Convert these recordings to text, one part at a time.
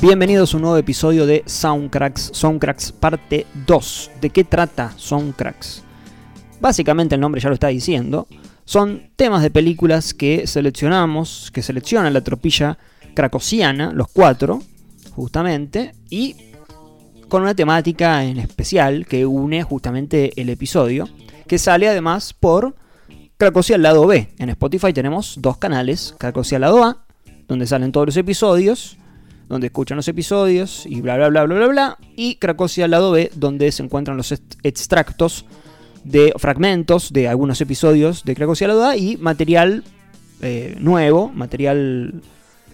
Bienvenidos a un nuevo episodio de Soundcracks, Soundcracks parte 2. ¿De qué trata Soundcracks? Básicamente el nombre ya lo está diciendo. Son temas de películas que seleccionamos, que selecciona la tropilla cracosiana, los cuatro, justamente, y con una temática en especial que une justamente el episodio, que sale además por Cracosia al lado B. En Spotify tenemos dos canales, Cracosia al lado A, donde salen todos los episodios, donde escuchan los episodios y bla bla bla bla bla bla, y Cracosia al lado B, donde se encuentran los extractos de fragmentos de algunos episodios de lado A y material eh, nuevo, material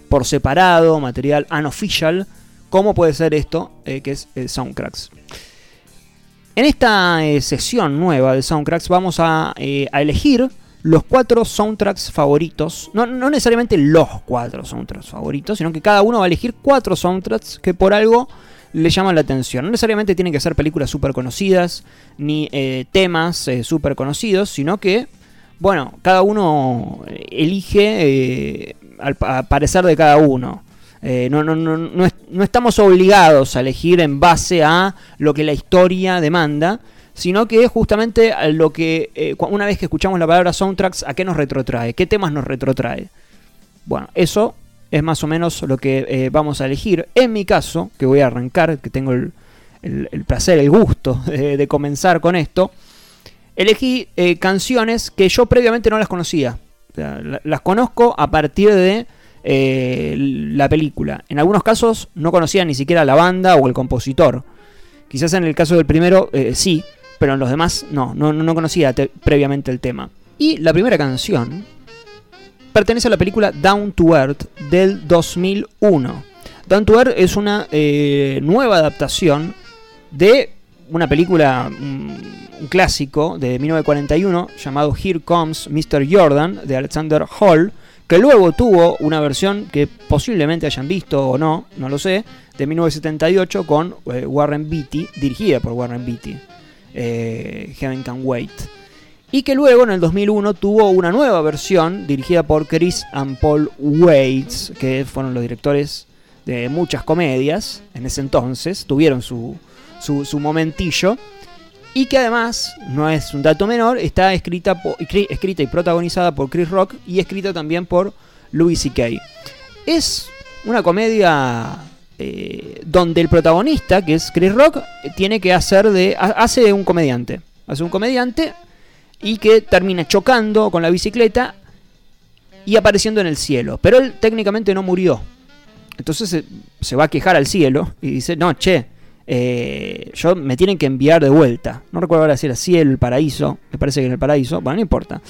por separado, material unofficial, como puede ser esto, eh, que es el Soundcracks. En esta eh, sesión nueva de Soundcracks vamos a, a elegir los cuatro soundtracks favoritos. No, necesariamente los cuatro soundtracks favoritos, sino que cada uno va a elegir cuatro soundtracks que por algo le llaman la atención. No necesariamente tienen que ser películas súper conocidas, ni eh, temas eh, súper conocidos, sino que, bueno, cada uno elige eh, al parecer de cada uno. no, no, no, no estamos obligados a elegir en base a lo que la historia demanda, sino que justamente lo que eh, una vez que escuchamos la palabra soundtracks, ¿a qué nos retrotrae? ¿Qué temas nos retrotrae? Bueno, eso es más o menos lo que eh, vamos a elegir. En mi caso, que voy a arrancar, que tengo el, placer, el gusto de, comenzar con esto, elegí eh, canciones que yo previamente no las conocía. las conozco a partir de la película. En algunos casos no conocía ni siquiera la banda o el compositor. Quizás en el caso del primero sí, pero en los demás no, no, conocía previamente el tema. Y la primera canción pertenece a la película Down to Earth del 2001. Down to Earth es una eh, nueva adaptación de una película, un clásico de 1941 llamado Here Comes Mr. Jordan de Alexander Hall, que luego tuvo una versión que posiblemente hayan visto o no, no lo sé, de 1978 con eh, Warren Beatty, dirigida por Warren Beatty eh, Heaven Can Wait. Y que luego en el 2001 tuvo una nueva versión dirigida por Chris and Paul Waits, que fueron los directores de muchas comedias en ese entonces, tuvieron su, su, momentillo. Y que además, no es un dato menor, está escrita, escrita y protagonizada por Chris Rock y escrita también por Louis C.K. Es una comedia eh, donde el protagonista, que es Chris Rock, tiene que hacer de. hace un comediante. Hace un comediante y que termina chocando con la bicicleta y apareciendo en el cielo. Pero él técnicamente no murió. Entonces se, va a quejar al cielo y dice, no, che, eh, yo me tienen que enviar de vuelta. No recuerdo ahora si era cielo, el paraíso, me parece que en el paraíso, bueno, no importa.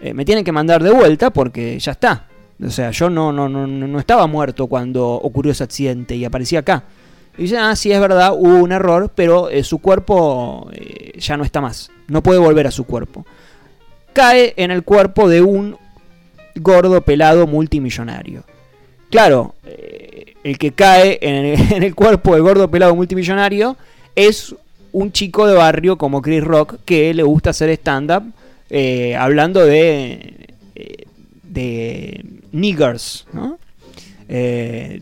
Eh, me tienen que mandar de vuelta porque ya está. O sea, yo no, no, no, no estaba muerto cuando ocurrió ese accidente y aparecía acá. Y dice, ah, sí, es verdad, hubo un error, pero eh, su cuerpo eh, ya no está más. No puede volver a su cuerpo. Cae en el cuerpo de un gordo pelado multimillonario. Claro, eh, el que cae en el, cuerpo del gordo pelado multimillonario es un chico de barrio como Chris Rock que le gusta hacer stand-up hablando de de niggers,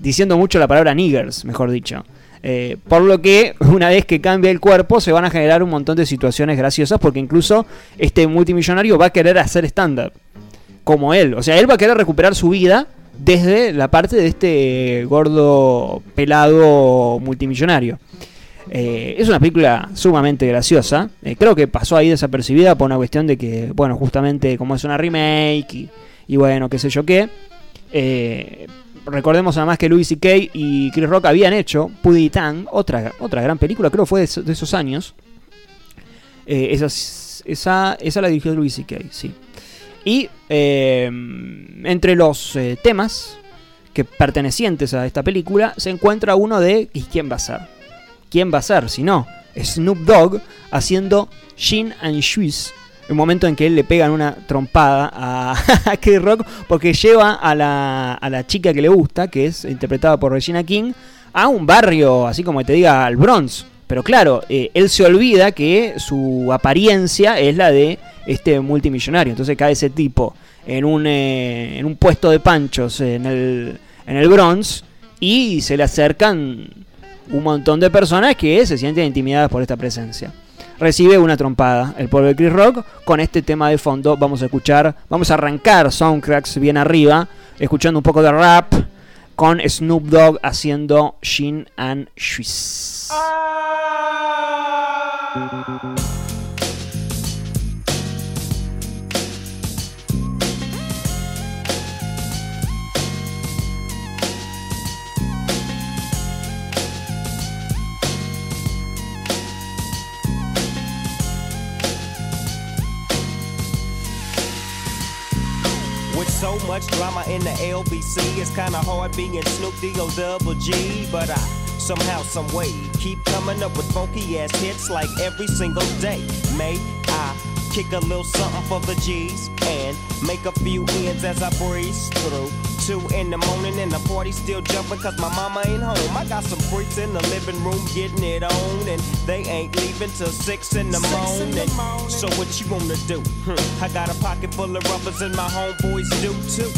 diciendo mucho la palabra niggers, mejor dicho. Eh, por lo que una vez que cambia el cuerpo se van a generar un montón de situaciones graciosas porque incluso este multimillonario va a querer hacer stand-up como él. O sea, él va a querer recuperar su vida desde la parte de este gordo pelado multimillonario. Eh, es una película sumamente graciosa. creo que pasó ahí desapercibida por una cuestión de que, bueno, justamente como es una remake y y bueno, qué sé yo qué. Eh, recordemos además que Louis C.K. y Chris Rock habían hecho Puddy Tang, otra, otra gran película, creo fue de, esos años. Eh, esa, esa la dirigió Louis C.K., sí. Y eh, entre los temas que pertenecientes a esta película se encuentra uno de ¿y quién va a ser? ¿Quién va a ser? Si no, Snoop Dogg haciendo Gin and Juice el momento en que él le pegan una trompada a, a Rock porque lleva a la, a la chica que le gusta, que es interpretada por Regina King, a un barrio, así como te diga, al Bronx. Pero claro, eh, él se olvida que su apariencia es la de este multimillonario. Entonces cae ese tipo en un, eh, en un puesto de panchos en el, en el Bronx y se le acercan un montón de personas que se sienten intimidadas por esta presencia. Recibe una trompada el de Chris Rock. Con este tema de fondo vamos a escuchar, vamos a arrancar Soundcracks bien arriba, escuchando un poco de rap con Snoop Dogg haciendo Shin and Swiss. With so much drama in the LBC, it's kinda hard being Snoop D-O double G, but I somehow, some way keep coming up with funky ass hits like every single day. May I kick a little something for the G's and make a few ends as I breeze through. Two in the morning and the party still jumping cause my mama ain't home. I got some freaks in the living room getting it on and they ain't leaving till six in the, six morning. In the morning. So what you wanna do? Hmm. I got a pocket full of rubbers and my homeboys do too.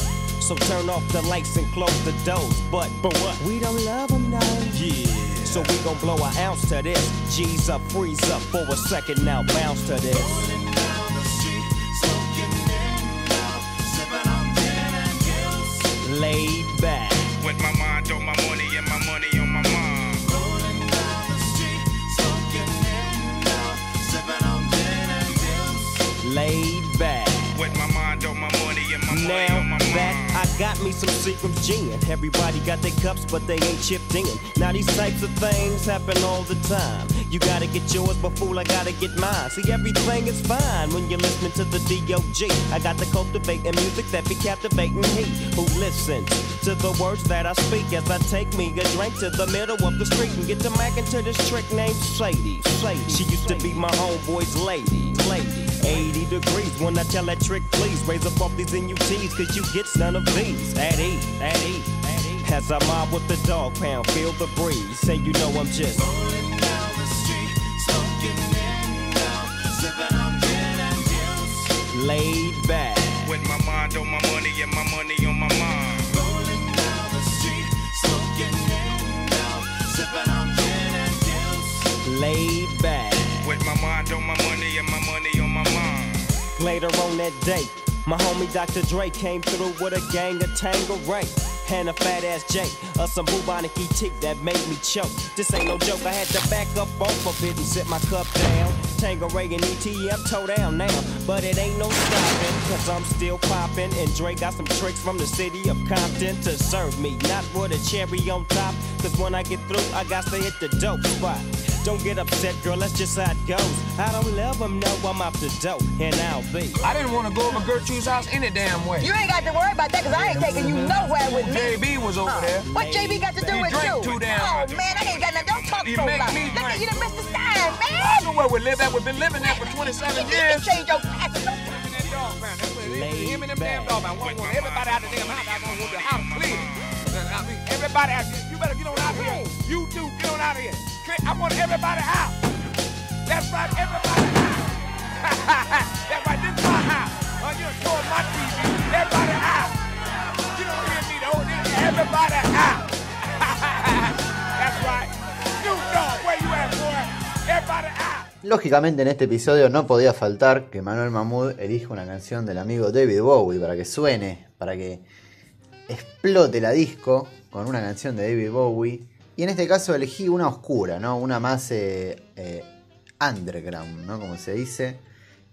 So turn off the lights and close the doors. But, but what? We don't love them now. Yeah. So we gon' blow an ounce to this. G's up, freeze up for a second now, bounce to this. Laid back. With my mind on my got me some Seagram's gin. Everybody got their cups, but they ain't chipped in. Now these types of things happen all the time. You gotta get yours, but fool, I gotta get mine. See, everything is fine when you're listening to the D.O.G. I got the cultivate music that be captivating he who listens to the words that I speak as I take me a drink to the middle of the street and get to macking to this trick named Sadie. Sadie. She used to be my homeboy's lady. Lady. 80 degrees when I tell that trick, please raise up off these NUTs, cause you get none of these. At E, at E, at E. As I mob with the dog pound, feel the breeze. Say you know I'm just. laid back. With my mind on my money and my money on my mind. Rolling down the street, smoking in now, sipping on gin and juice. Laid back. With my mind on my money and my money on my mind. Later on that day, my homie Dr. Dre came through with a gang of Tangeray and a fat ass J or some bubonic ET that made me choke. This ain't no joke, I had to back up off of it and sit my cup down. Tangeray and ETM toe down now, but it ain't no stopping, cause I'm still popping. And Dre got some tricks from the city of Compton to serve me, not with a cherry on top, cause when I get through, I got to hit the dope spot. Don't get upset, girl, that's just how it goes. I don't love them, no, I'm off the dope, and I'll be. I didn't want to go over Gertrude's house any damn way. You ain't got to worry about that, cause I ain't taking you nowhere with me. JB was over uh, there. What JB got to do he with drank you? Too damn oh, man, I ain't got nothing. Don't talk You so loud. me Look drink. at you done missed the sign, man. I know where we live at. We've been living there for 27 You years. can change your classes. Don't Him and that dog man. That's what it is. Him and them damn dog man. Want, want everybody out the damn house. I want the house clear. Everybody out here. You better get on out of here. You too, get on out of here. Lógicamente en este episodio no podía faltar que Manuel Mahmoud elija una canción del amigo David Bowie para que suene, para que explote la disco con una canción de David Bowie. Y en este caso elegí una oscura, ¿no? Una más eh, eh, underground, ¿no? Como se dice.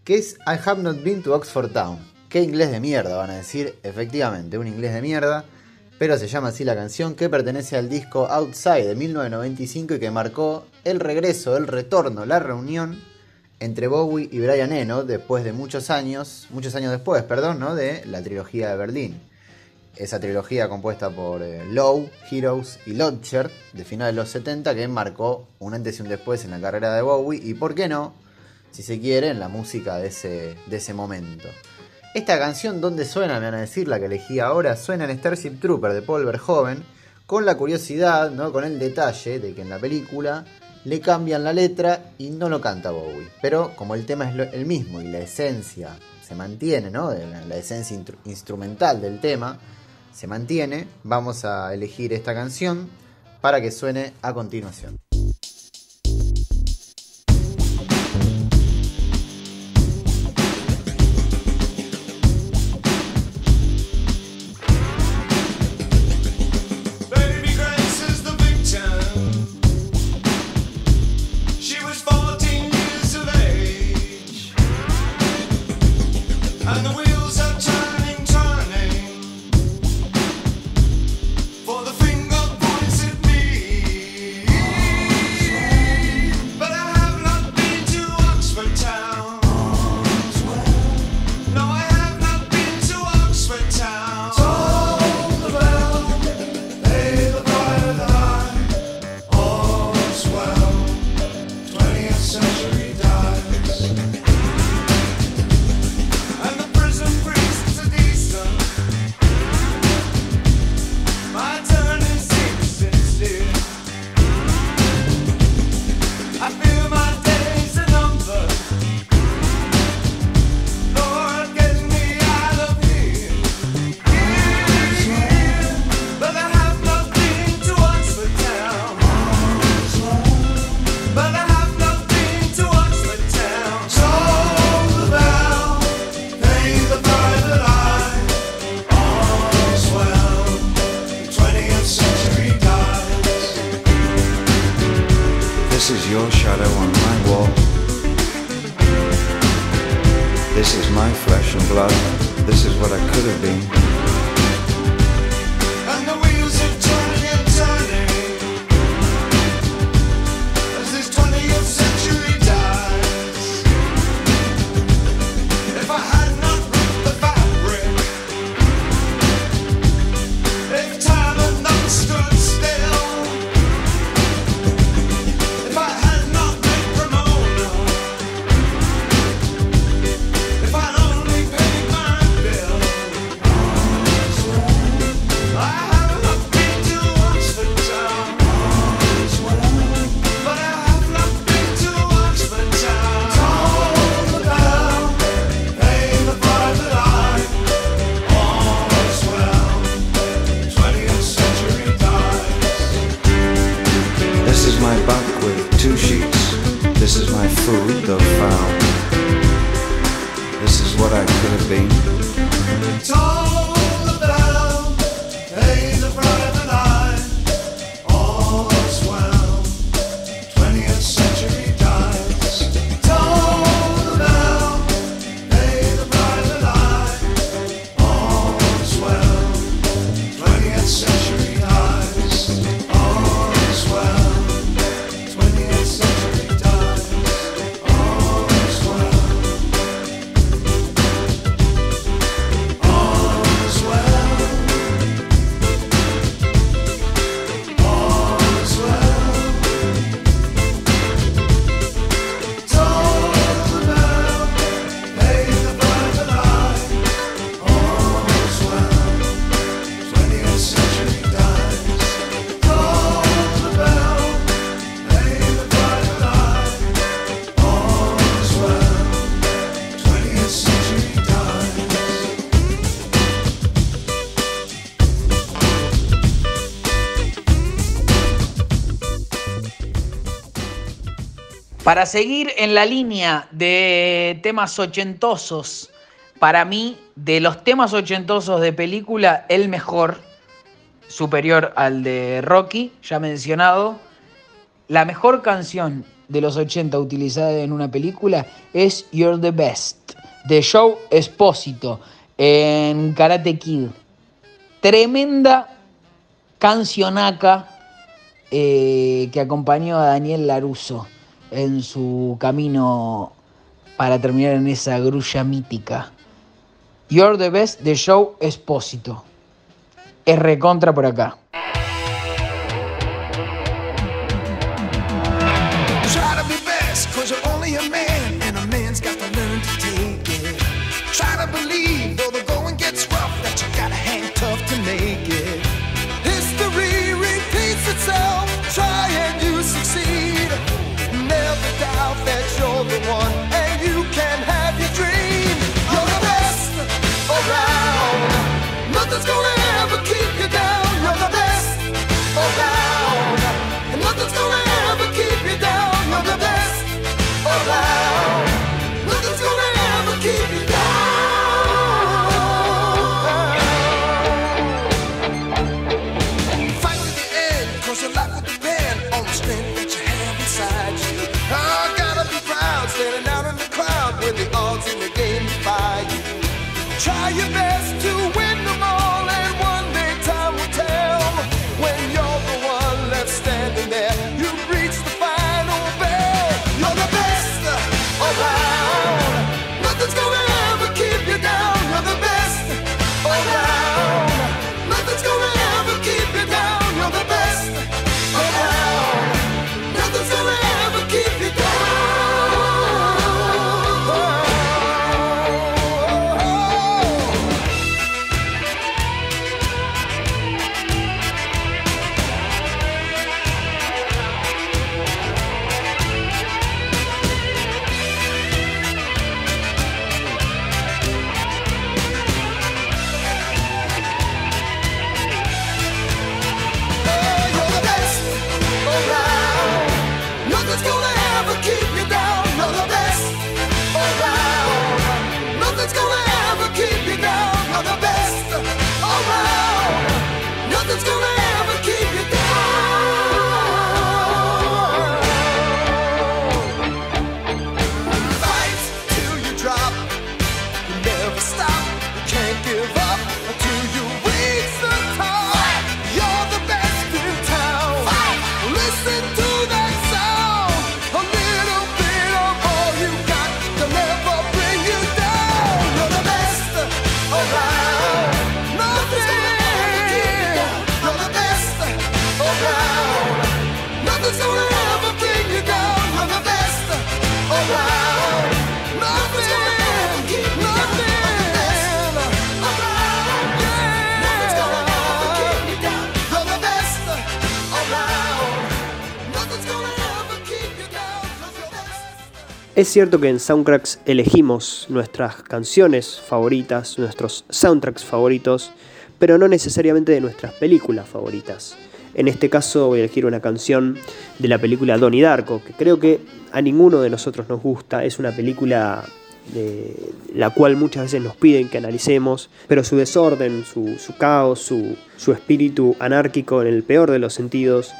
Que es I have not been to Oxford Town. Qué inglés de mierda, van a decir. Efectivamente, un inglés de mierda. Pero se llama así la canción que pertenece al disco Outside de 1995 y que marcó el regreso, el retorno, la reunión entre Bowie y Brian Eno después de muchos años, muchos años después, perdón, ¿no? de la trilogía de Berlín. Esa trilogía compuesta por eh, Low, Heroes y Lodger de finales de los 70 que marcó un antes y un después en la carrera de Bowie y, ¿por qué no?, si se quiere, en la música de ese, de ese momento. Esta canción, ¿dónde suena? Me van a decir la que elegí ahora. Suena en Starship Trooper de Paul Verhoeven, con la curiosidad, ¿no? con el detalle de que en la película le cambian la letra y no lo canta Bowie. Pero como el tema es el mismo y la esencia se mantiene, ¿no? La, esencia instrumental del tema se mantiene, vamos a elegir esta canción para que suene a continuación. Para seguir en la línea de temas ochentosos, para mí, de los temas ochentosos de película, el mejor, superior al de Rocky, ya mencionado, la mejor canción de los 80 utilizada en una película es You're the Best, de Joe Espósito, en Karate Kid. Tremenda cancionaca eh, que acompañó a Daniel Laruso en su camino para terminar en esa grulla mítica. You're the best de Joe Espósito. Es recontra por acá. Es cierto que en Soundtracks elegimos nuestras canciones favoritas, nuestros soundtracks favoritos, pero no necesariamente de nuestras películas favoritas. En este caso voy a elegir una canción de la película Donnie Darko, que creo que a ninguno de nosotros nos gusta. Es una película de la cual muchas veces nos piden que analicemos, pero su desorden, su, caos, su espíritu anárquico en el peor de los sentidos,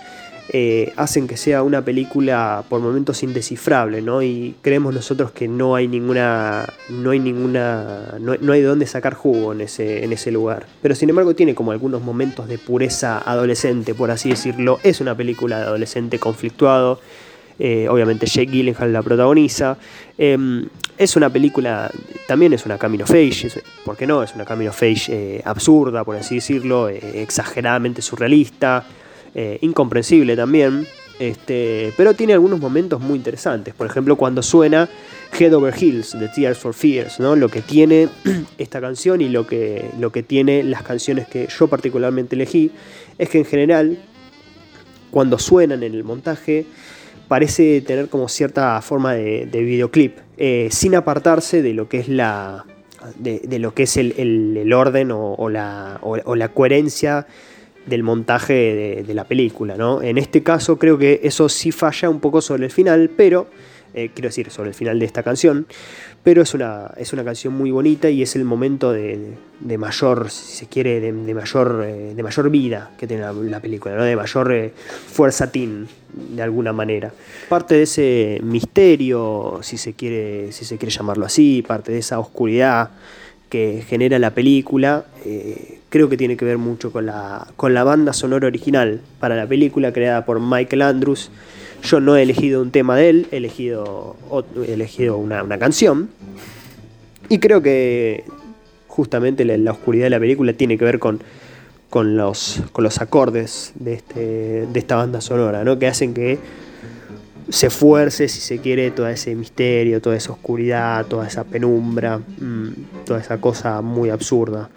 eh, hacen que sea una película por momentos indescifrable, ¿no? Y creemos nosotros que no hay ninguna. no hay ninguna. no, hay de dónde sacar jugo en ese, en ese lugar. Pero sin embargo tiene como algunos momentos de pureza adolescente, por así decirlo. Es una película de adolescente conflictuado. Eh, obviamente Jake Gyllenhaal la protagoniza. Eh, es una película, también es una Camino es- ¿por qué no? Es una Camino Face eh, absurda, por así decirlo, exageradamente surrealista, eh, incomprensible también. Este, pero tiene algunos momentos muy interesantes. Por ejemplo, cuando suena Head Over Heels de Tears for Fears, ¿no? Lo que tiene esta canción y lo que, lo que tiene las canciones que yo particularmente elegí es que en general, cuando suenan en el montaje, parece tener como cierta forma de, de videoclip, eh, sin apartarse de lo que es la. de, lo que es el, el- orden o, la, o la coherencia del montaje de, la película. ¿no? En este caso creo que eso sí falla un poco sobre el final, pero. eh, quiero decir, sobre el final de esta canción. Pero es una, es una canción muy bonita y es el momento de, de mayor, si se quiere, de, mayor, eh, de mayor vida que tiene la, la película, ¿no? de mayor eh, fuerza teen, de alguna manera. Parte de ese misterio, si se quiere, si se quiere llamarlo así, parte de esa oscuridad que genera la película, creo que tiene que ver mucho con la, con la banda sonora original para la película creada por Michael Andrews. Yo no he elegido un tema de él, he elegido, he elegido una, una canción. Y creo que justamente la, la oscuridad de la película tiene que ver con, con, los, con los acordes de, este, de esta banda sonora, ¿no? que hacen que se fuerce, si se quiere, todo ese misterio, toda esa oscuridad, toda esa penumbra, mm, toda esa cosa muy absurda.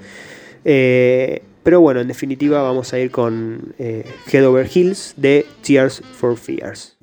Eh, pero bueno, en definitiva vamos a ir con eh, Head Over Heels de Tears for Fears.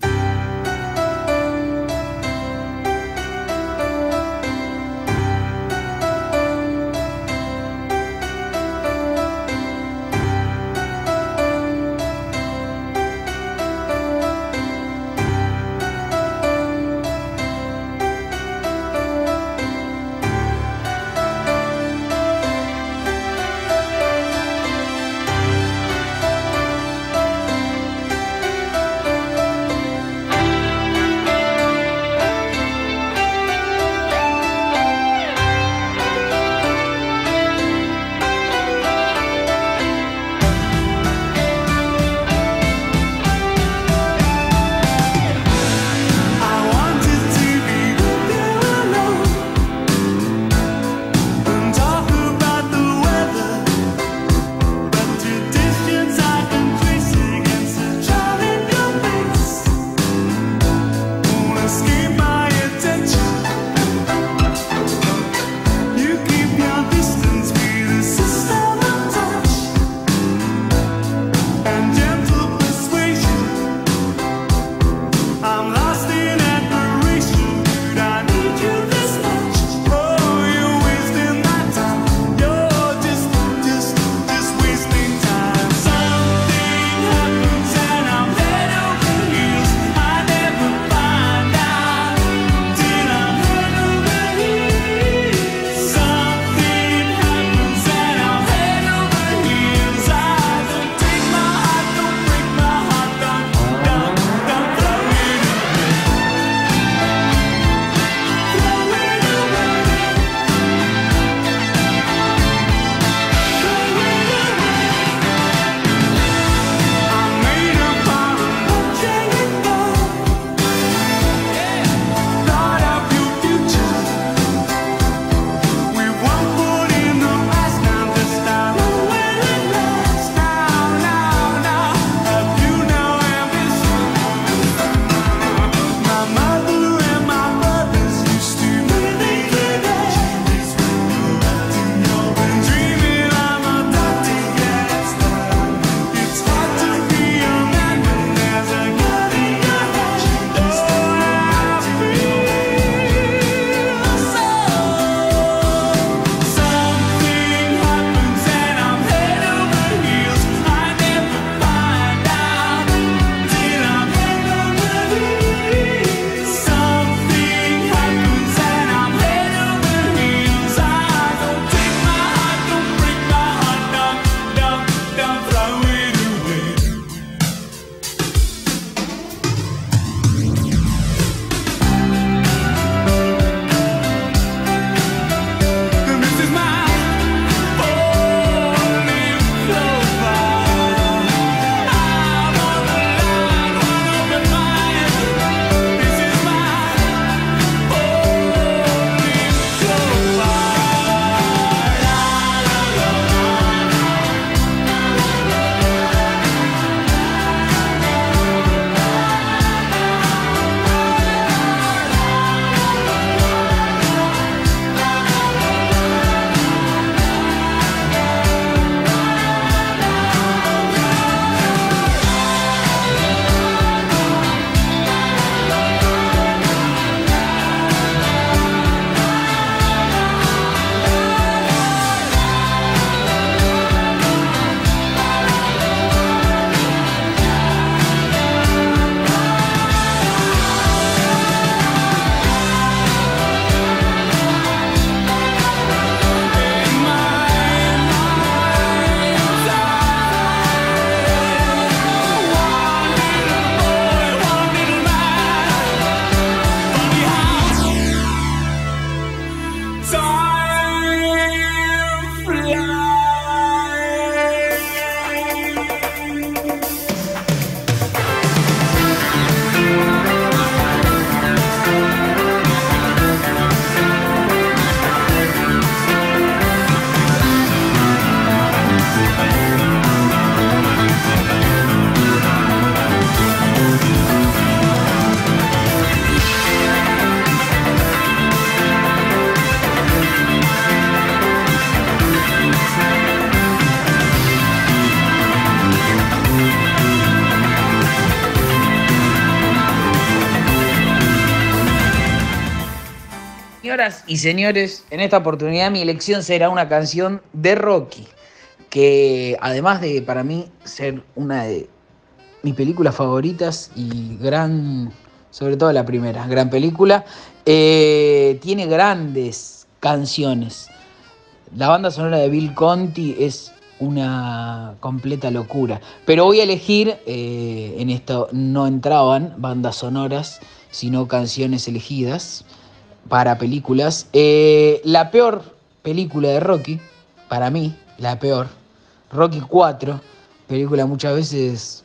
Y señores, en esta oportunidad mi elección será una canción de Rocky, que además de para mí ser una de mis películas favoritas y gran, sobre todo la primera, gran película, eh, tiene grandes canciones. La banda sonora de Bill Conti es una completa locura. Pero voy a elegir, eh, en esto no entraban bandas sonoras, sino canciones elegidas para películas. Eh, la peor película de Rocky, para mí, la peor, Rocky 4, película muchas veces,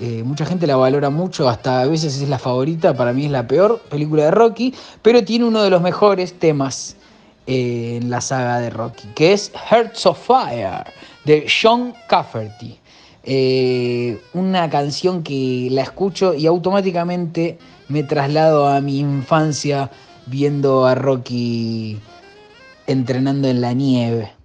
eh, mucha gente la valora mucho, hasta a veces es la favorita, para mí es la peor película de Rocky, pero tiene uno de los mejores temas eh, en la saga de Rocky, que es Hearts of Fire, de Sean Cafferty. Una canción que la escucho y automáticamente me traslado a mi infancia viendo a Rocky entrenando en la nieve.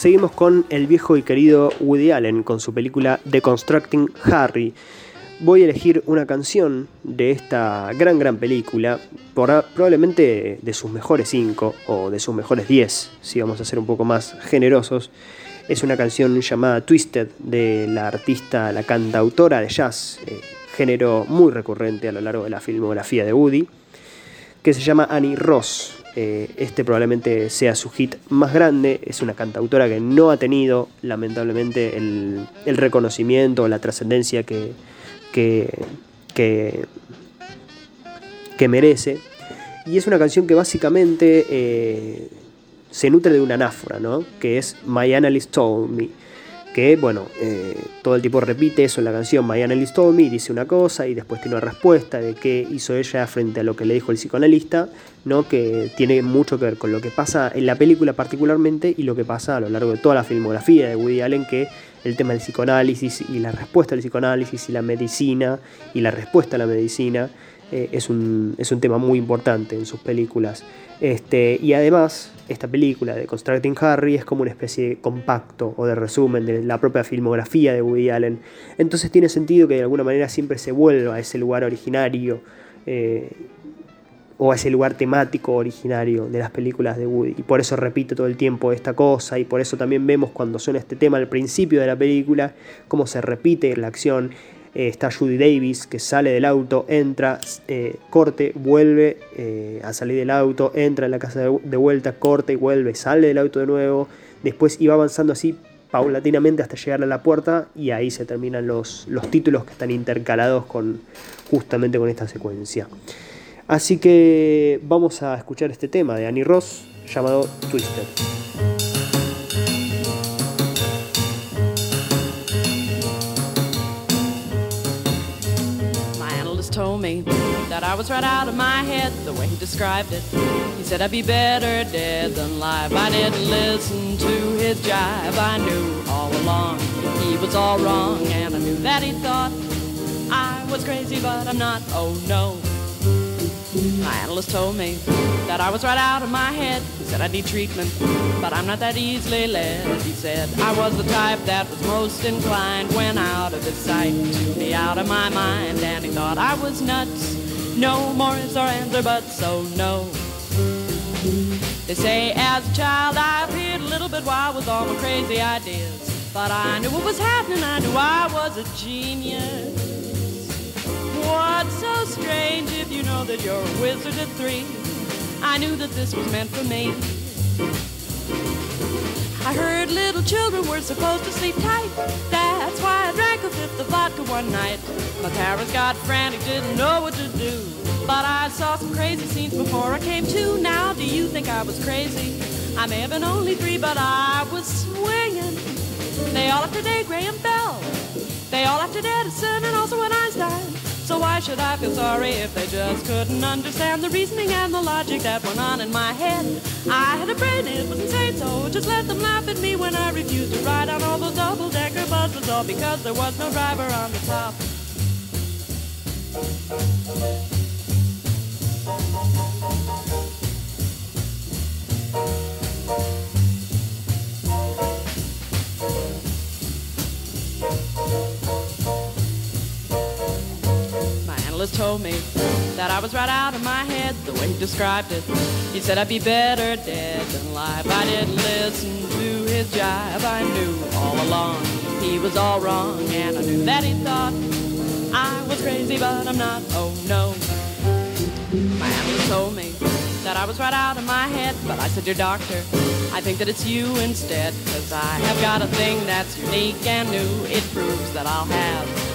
Seguimos con el viejo y querido Woody Allen con su película Deconstructing Harry. Voy a elegir una canción de esta gran, gran película, probablemente de sus mejores 5 o de sus mejores 10, si vamos a ser un poco más generosos. Es una canción llamada Twisted de la artista, la cantautora de jazz, eh, género muy recurrente a lo largo de la filmografía de Woody, que se llama Annie Ross. Eh, este probablemente sea su hit más grande. Es una cantautora que no ha tenido, lamentablemente, el, reconocimiento o la trascendencia que, que, que, que merece. Y es una canción que básicamente eh, se nutre de una anáfora, ¿no? Que es My Analyst Told Me. Que, bueno, eh, todo el tipo repite eso en la canción My Analyst Told dice una cosa y después tiene una respuesta de qué hizo ella frente a lo que le dijo el psicoanalista, ¿no? Que tiene mucho que ver con lo que pasa en la película particularmente y lo que pasa a lo largo de toda la filmografía de Woody Allen, que el tema del psicoanálisis y la respuesta al psicoanálisis y la medicina y la respuesta a la medicina eh, es, un, es un tema muy importante en sus películas. Este, y además, esta película de Constructing Harry es como una especie de compacto o de resumen de la propia filmografía de Woody Allen. Entonces tiene sentido que de alguna manera siempre se vuelva a ese lugar originario eh, o a ese lugar temático originario de las películas de Woody. Y por eso repite todo el tiempo esta cosa y por eso también vemos cuando suena este tema al principio de la película, cómo se repite la acción. Eh, está Judy Davis que sale del auto, entra, eh, corte, vuelve eh, a salir del auto, entra en la casa de, vuelta, corta y vuelve, sale del auto de nuevo. Después iba avanzando así paulatinamente hasta llegar a la puerta y ahí se terminan los, los títulos que están intercalados con, justamente con esta secuencia. Así que vamos a escuchar este tema de Annie Ross llamado Twisted. Me that I was right out of my head the way he described it. He said I'd be better dead than alive. I didn't listen to his jive. I knew all along he was all wrong, and I knew that he thought I was crazy, but I'm not. Oh no. My analyst told me that I was right out of my head. He said I need treatment, but I'm not that easily led. He said I was the type that was most inclined when out of his sight to be out of my mind. And he thought I was nuts. No more is our answer, but so no. They say as a child I appeared a little bit wild with all my crazy ideas. But I knew what was happening, I knew I was a genius. What's so strange if you know that you're a wizard at three? I knew that this was meant for me. I heard little children were supposed to sleep tight. That's why I drank a fifth of vodka one night. My parents got frantic, didn't know what to do. But I saw some crazy scenes before I came to. Now, do you think I was crazy? I may have been only three, but I was swinging. They all after day, Graham Bell. They all after Edison and also an Einstein. So why should I feel sorry if they just couldn't understand the reasoning and the logic that went on in my head? I had a brain, it was insane, so just let them laugh at me when I refused to ride on all those double-decker buses, all because there was no driver on the top. My analyst told me that I was right out of my head the way he described it. He said I'd be better dead than alive. I didn't listen to his jive. I knew all along he was all wrong, and I knew that he thought I was crazy, but I'm not. Oh no. My analyst told me that I was right out of my head, but I said, Dear doctor, I think that it's you instead, cause I have got a thing that's unique and new. It proves that I'll have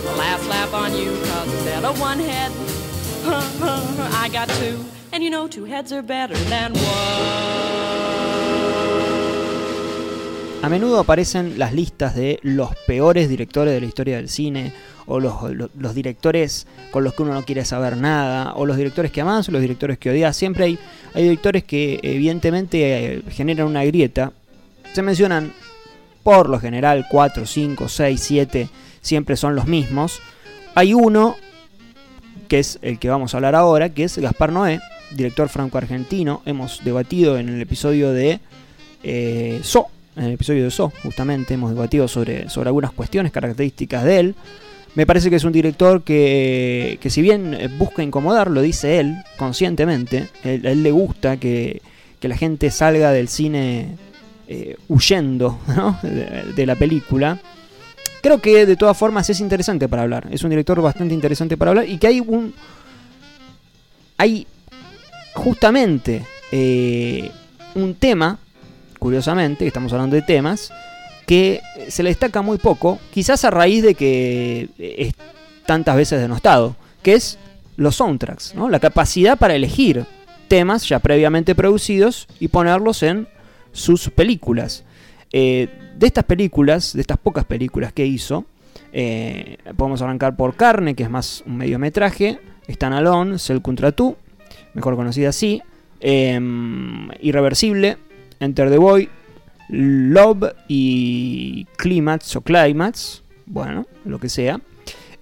A menudo aparecen las listas de los peores directores de la historia del cine, o los directores con los que uno no quiere saber nada, o los directores que amas, o los directores que odias. Siempre hay, hay directores que evidentemente eh, generan una grieta. Se mencionan por lo general 4, 5, 6, 7, siempre son los mismos. Hay uno, que es el que vamos a hablar ahora, que es Gaspar Noé, director franco-argentino. Hemos debatido en el episodio de eh, So, en el episodio de So, justamente, hemos debatido sobre, sobre algunas cuestiones, características de él. Me parece que es un director que, que si bien eh, busca incomodar, lo dice él conscientemente, él- a él le gusta que, que la gente salga del cine eh, huyendo de la película. Creo que de todas formas es interesante para hablar, es un director bastante interesante para hablar y que hay un... Hay justamente eh, un tema, curiosamente, estamos hablando de temas, que se le destaca muy poco, quizás a raíz de que es tantas veces denostado, que es los soundtracks, ¿no? la capacidad para elegir temas ya previamente producidos y ponerlos en sus películas. Eh, de estas películas, de estas pocas películas que hizo, eh, podemos arrancar por Carne, que es más un mediometraje, Stan Alone, Cell Contra Tú, mejor conocida así, em, Irreversible, Enter the Void, Love y Climax o Climax, bueno, lo que sea.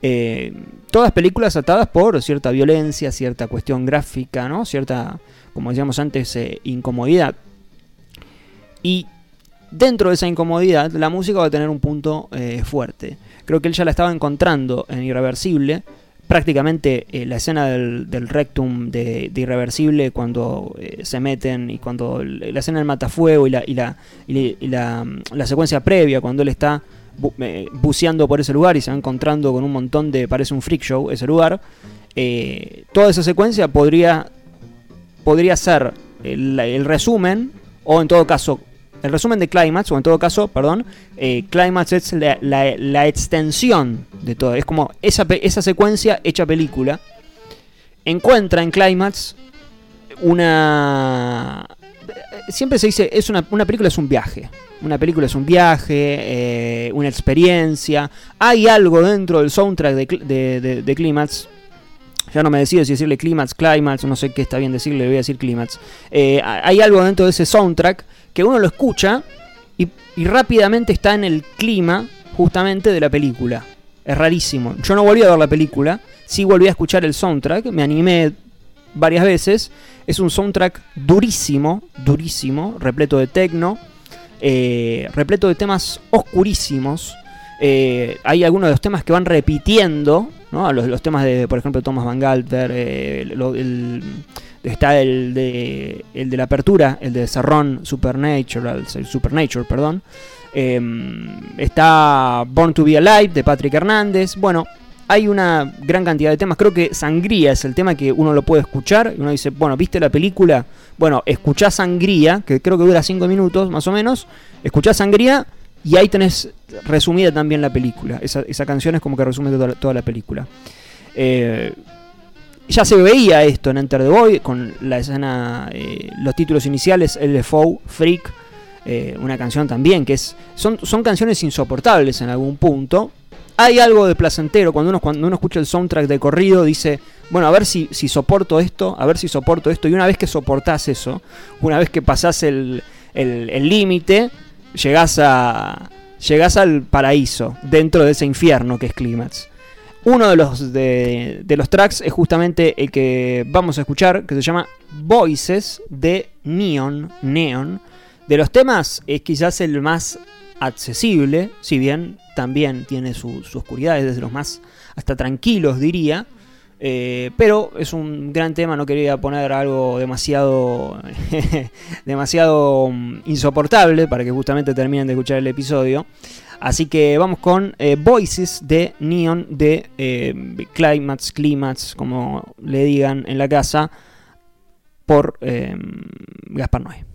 Eh, todas películas atadas por cierta violencia, cierta cuestión gráfica, ¿no? Cierta, como decíamos antes, eh, incomodidad. Y dentro de esa incomodidad, la música va a tener un punto eh, fuerte. Creo que él ya la estaba encontrando en Irreversible. Prácticamente eh, la escena del, rectum de, Irreversible, cuando eh, se meten y cuando la escena del matafuego y la, y la, mm, la secuencia previa, cuando él está bu- buceando por ese lugar y se va encontrando con un montón de. parece un freak show ese lugar. toda esa secuencia podría, podría ser el resumen, o en todo caso, el resumen de Climax, o en todo caso, perdón, eh, Climax es la, extensión de todo. Es como esa, esa secuencia hecha película. Encuentra en Climax una. Siempre se dice, es una, una película es un viaje. Una película es un viaje, eh, una experiencia. Hay algo dentro del soundtrack de- de Climax. Ya no me decido si decirle Climax, Climax, no sé qué está bien decirle, le voy a decir Climax. Eh, hay algo dentro de ese soundtrack que uno lo escucha y, rápidamente está en el clima justamente de la película. Es rarísimo. Yo no volví a ver la película, sí volví a escuchar el soundtrack, me animé varias veces. Es un soundtrack durísimo, durísimo, repleto de techno, eh, repleto de temas oscurísimos. Eh, hay algunos de los temas que van repitiendo, ¿no? Los, los temas de, por ejemplo, Thomas Van Galter, eh, el- está el de, el de la apertura, el de Serrón Supernatural, Supernature, perdón. Eh, está Born to Be Alive de Patrick Hernández. Bueno, hay una gran cantidad de temas. Creo que Sangría es el tema que uno lo puede escuchar. Y uno dice, bueno, ¿viste la película? Bueno, escuchá Sangría, que creo que dura 5 minutos más o menos. Escuchá Sangría y ahí tenés resumida también la película. Esa, esa canción es como que resume toda, toda la película. Eh, ya se veía esto en Enter the Void con la escena, eh, los títulos iniciales, LFO, Freak, eh, una canción también que es. Son, son canciones insoportables en algún punto. Hay algo de placentero cuando uno, cuando uno escucha el soundtrack de corrido, dice, bueno, a ver si, si soporto esto, a ver si soporto esto. Y una vez que soportás eso, una vez que pasás el el- el límite, llegás a. llegás al paraíso, dentro de ese infierno que es Clímax. Uno de los, de, de los tracks es justamente el que vamos a escuchar, que se llama Voices de Neon. Neon. De los temas es quizás el más accesible, si bien también tiene su, su oscuridad, es los más hasta tranquilos diría. Eh, pero es un gran tema, no quería poner algo demasiado demasiado mm, insoportable para que justamente terminen de escuchar el episodio. Así que vamos con eh, Voices de Neon de eh, Climax, Climax, como le digan en la casa, por eh, Gaspar Noé.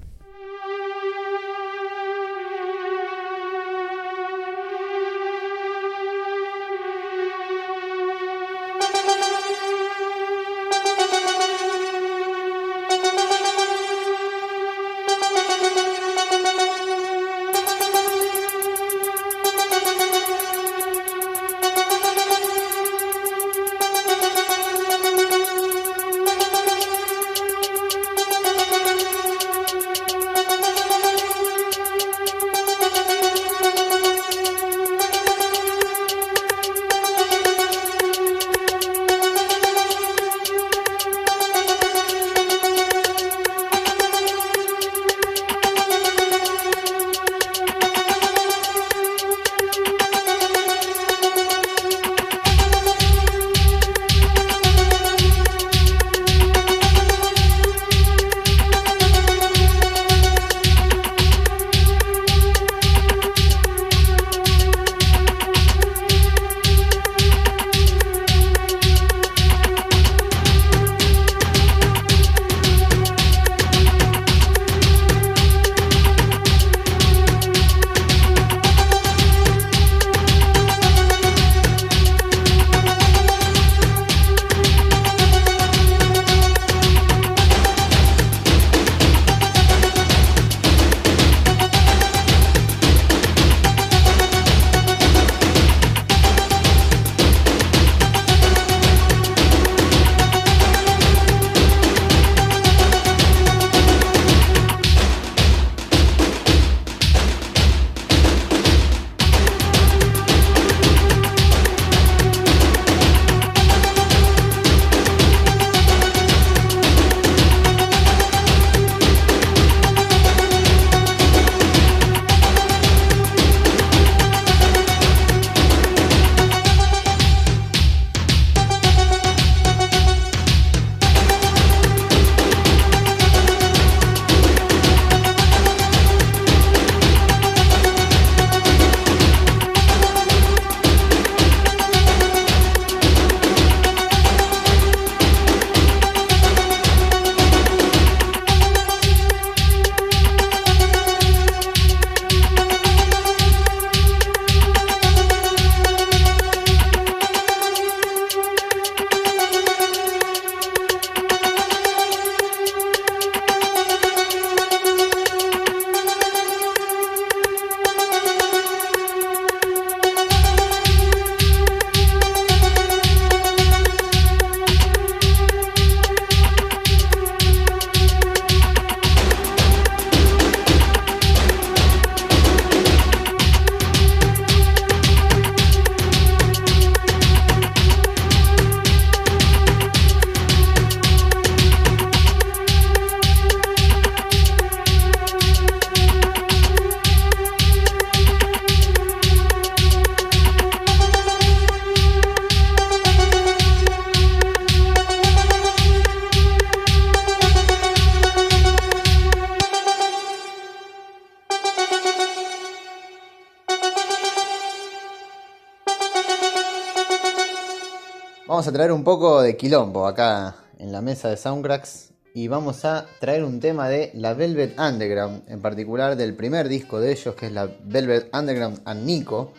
Poco de quilombo acá en la mesa de Soundcracks y vamos a traer un tema de la Velvet Underground, en particular del primer disco de ellos que es la Velvet Underground and Nico,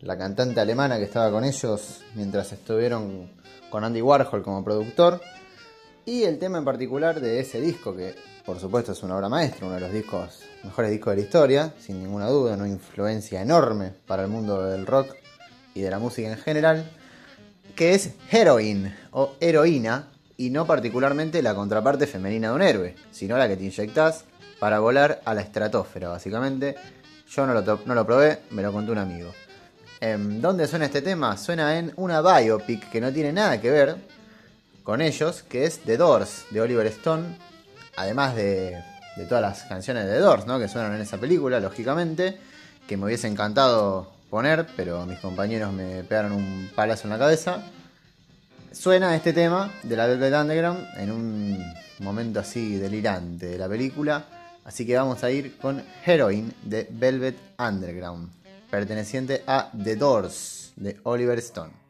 la cantante alemana que estaba con ellos mientras estuvieron con Andy Warhol como productor. Y el tema en particular de ese disco, que por supuesto es una obra maestra, uno de los discos, mejores discos de la historia, sin ninguna duda, una influencia enorme para el mundo del rock y de la música en general, que es Heroin o Heroína, y no particularmente la contraparte femenina de un héroe, sino la que te inyectás para volar a la estratosfera, básicamente. Yo no lo, no lo probé, me lo contó un amigo. Em, ¿Dónde suena este tema? Suena en una biopic que no tiene nada que ver con ellos, que es The Doors, de Oliver Stone, además de, de todas las canciones de The Doors, ¿no? que suenan en esa película, lógicamente, que me hubiese encantado poner, pero mis compañeros me pegaron un palazo en la cabeza. Suena este tema de la Velvet Underground en un momento así delirante de la película, así que vamos a ir con Heroin de Velvet Underground, perteneciente a The Doors de Oliver Stone.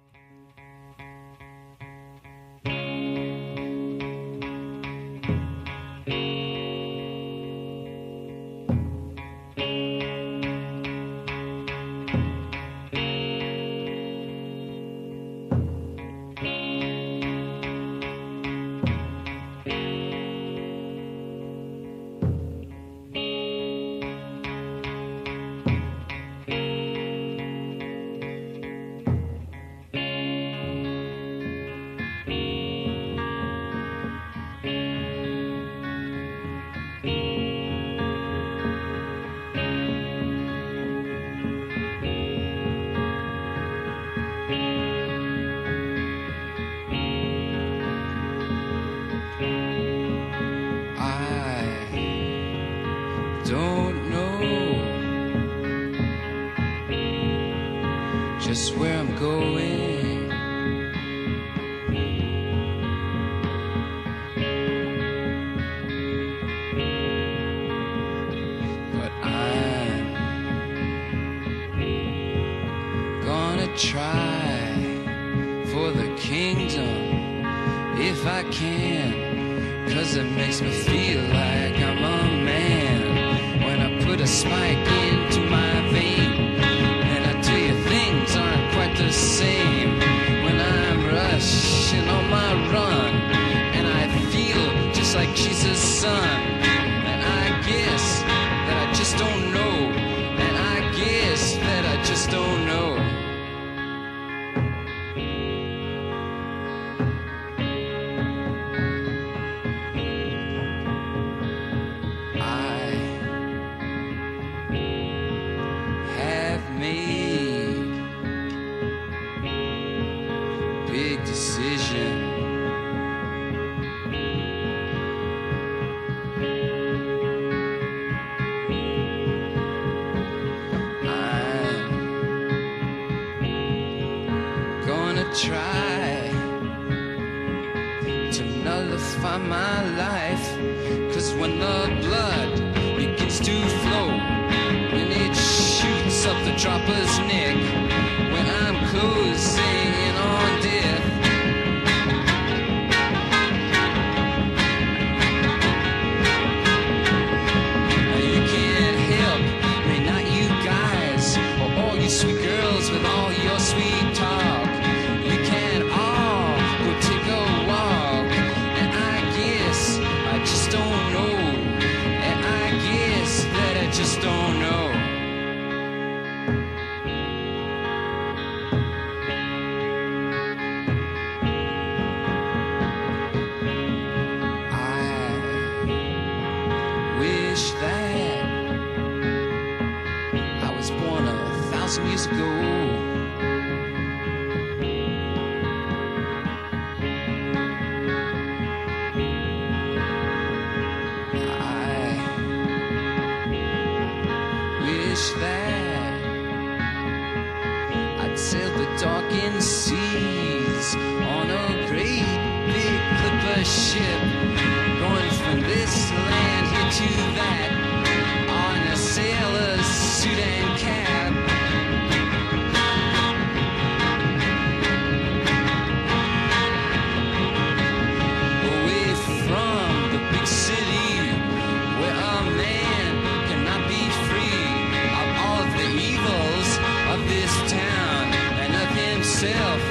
Wish that I'd sail the darkened seas on a great big clipper ship, going from this land here to that myself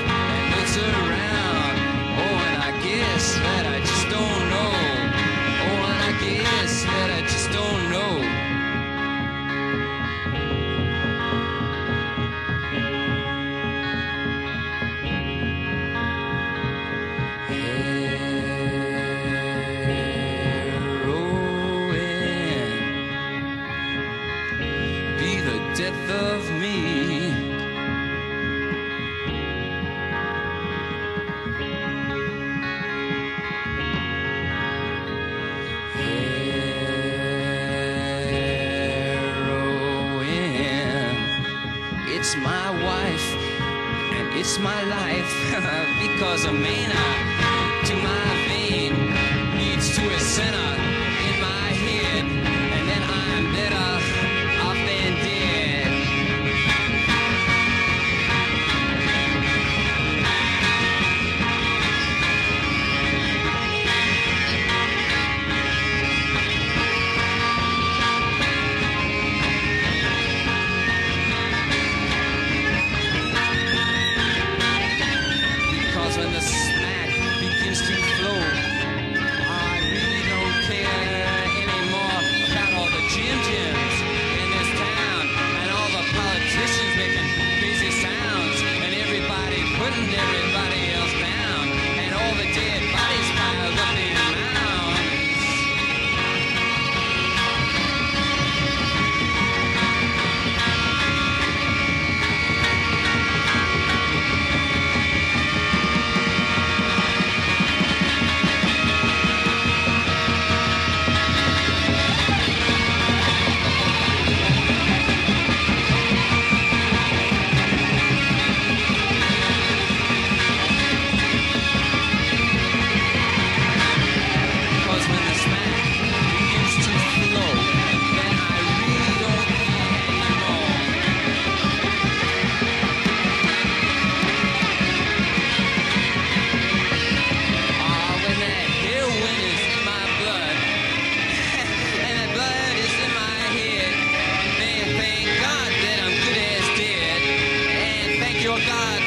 God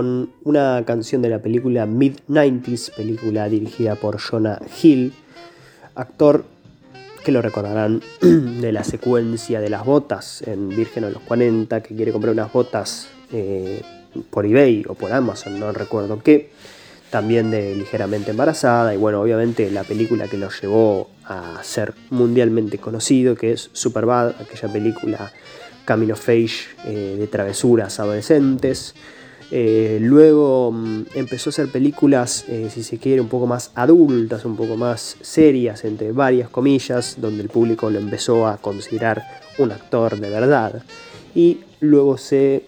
una canción de la película Mid-90s, película dirigida por Jonah Hill, actor que lo recordarán de la secuencia de las botas en Virgen a los 40, que quiere comprar unas botas eh, por eBay o por Amazon, no recuerdo qué, también de ligeramente embarazada, y bueno, obviamente la película que lo llevó a ser mundialmente conocido, que es Superbad, aquella película Camino of Age eh, de travesuras adolescentes. Eh, luego mm, empezó a hacer películas, eh, si se quiere, un poco más adultas, un poco más serias, entre varias comillas, donde el público lo empezó a considerar un actor de verdad. Y luego se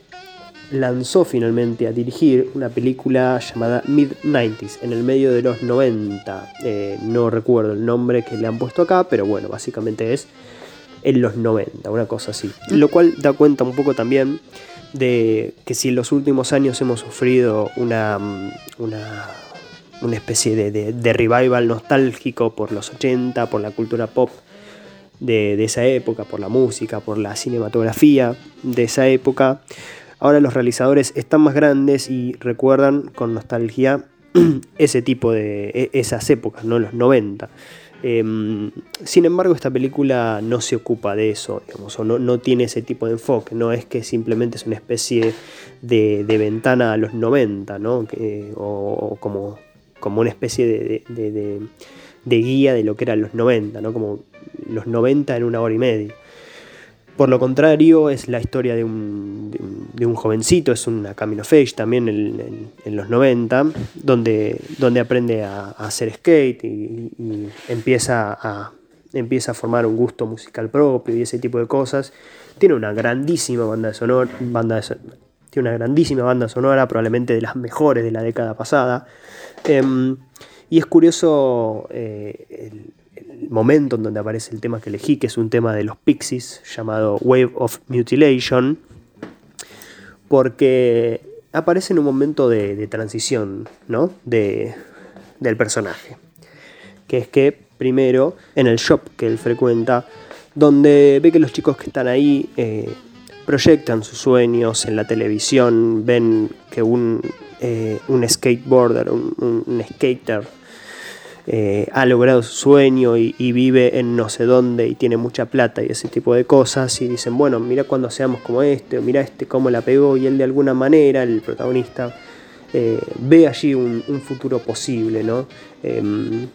lanzó finalmente a dirigir una película llamada Mid-90s, en el medio de los 90. Eh, no recuerdo el nombre que le han puesto acá, pero bueno, básicamente es en los 90, una cosa así. Lo cual da cuenta un poco también de que si en los últimos años hemos sufrido una, mm, una, una especie de, de- revival nostálgico por los 80, por la cultura pop de, de esa época, por la música, por la cinematografía de esa época, ahora los realizadores están más grandes y recuerdan con nostalgia ese tipo de e- esas épocas, ¿no? Los 90. Em, sin embargo, esta película no se ocupa de eso, digamos, o no, no tiene ese tipo de enfoque, no es que simplemente es una especie de, ventana a los 90, ¿no? Que- o, como, como una especie de- de- de guía de lo que eran los 90, ¿no? Como los 90 en una hora y media. Por lo contrario, es la historia de un, de un- de jovencito, es una Camino of Age también en, los 90, donde, donde aprende a, hacer skate y, empieza, a, empieza a formar un gusto musical propio y ese tipo de cosas. Tiene una grandísima banda sonora, banda de tiene una grandísima banda sonora, probablemente de las mejores de la década pasada. Em, y es curioso eh, momento en donde aparece el tema que elegí, que es un tema de los Pixies llamado Wave of Mutilation, porque aparece en un momento de, transición ¿no? de, del personaje. Que es que primero en el shop que él frecuenta, donde ve que los chicos que están ahí eh, proyectan sus sueños en la televisión, ven que un, eh, un skateboarder, un skater, eh, ha logrado su sueño y, vive en no sé dónde y tiene mucha plata y ese tipo de cosas y dicen, bueno, mira cuando seamos como este, o mira este cómo la pegó y él de alguna manera, el protagonista, eh, ve allí un, un futuro posible, ¿no? Em,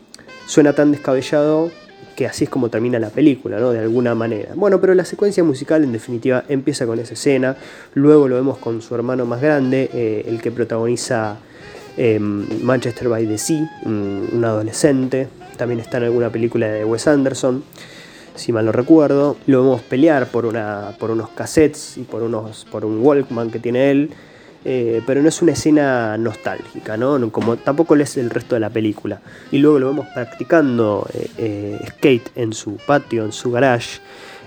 suena tan descabellado que así es como termina la película, ¿no? De alguna manera. Bueno, pero la secuencia musical en definitiva empieza con esa escena, luego lo vemos con su hermano más grande, eh, el que protagoniza eh, Manchester by the Sea, un, adolescente, también está en alguna película de Wes Anderson, si mal no recuerdo. Lo vemos pelear por, una, por unos cassettes y por, unos, por un Walkman que tiene él. eh, pero no es una escena nostálgica, ¿no? No- Como tampoco lo es el resto de la película. Y luego lo vemos practicando eh, eh, skate en su patio, en su garage,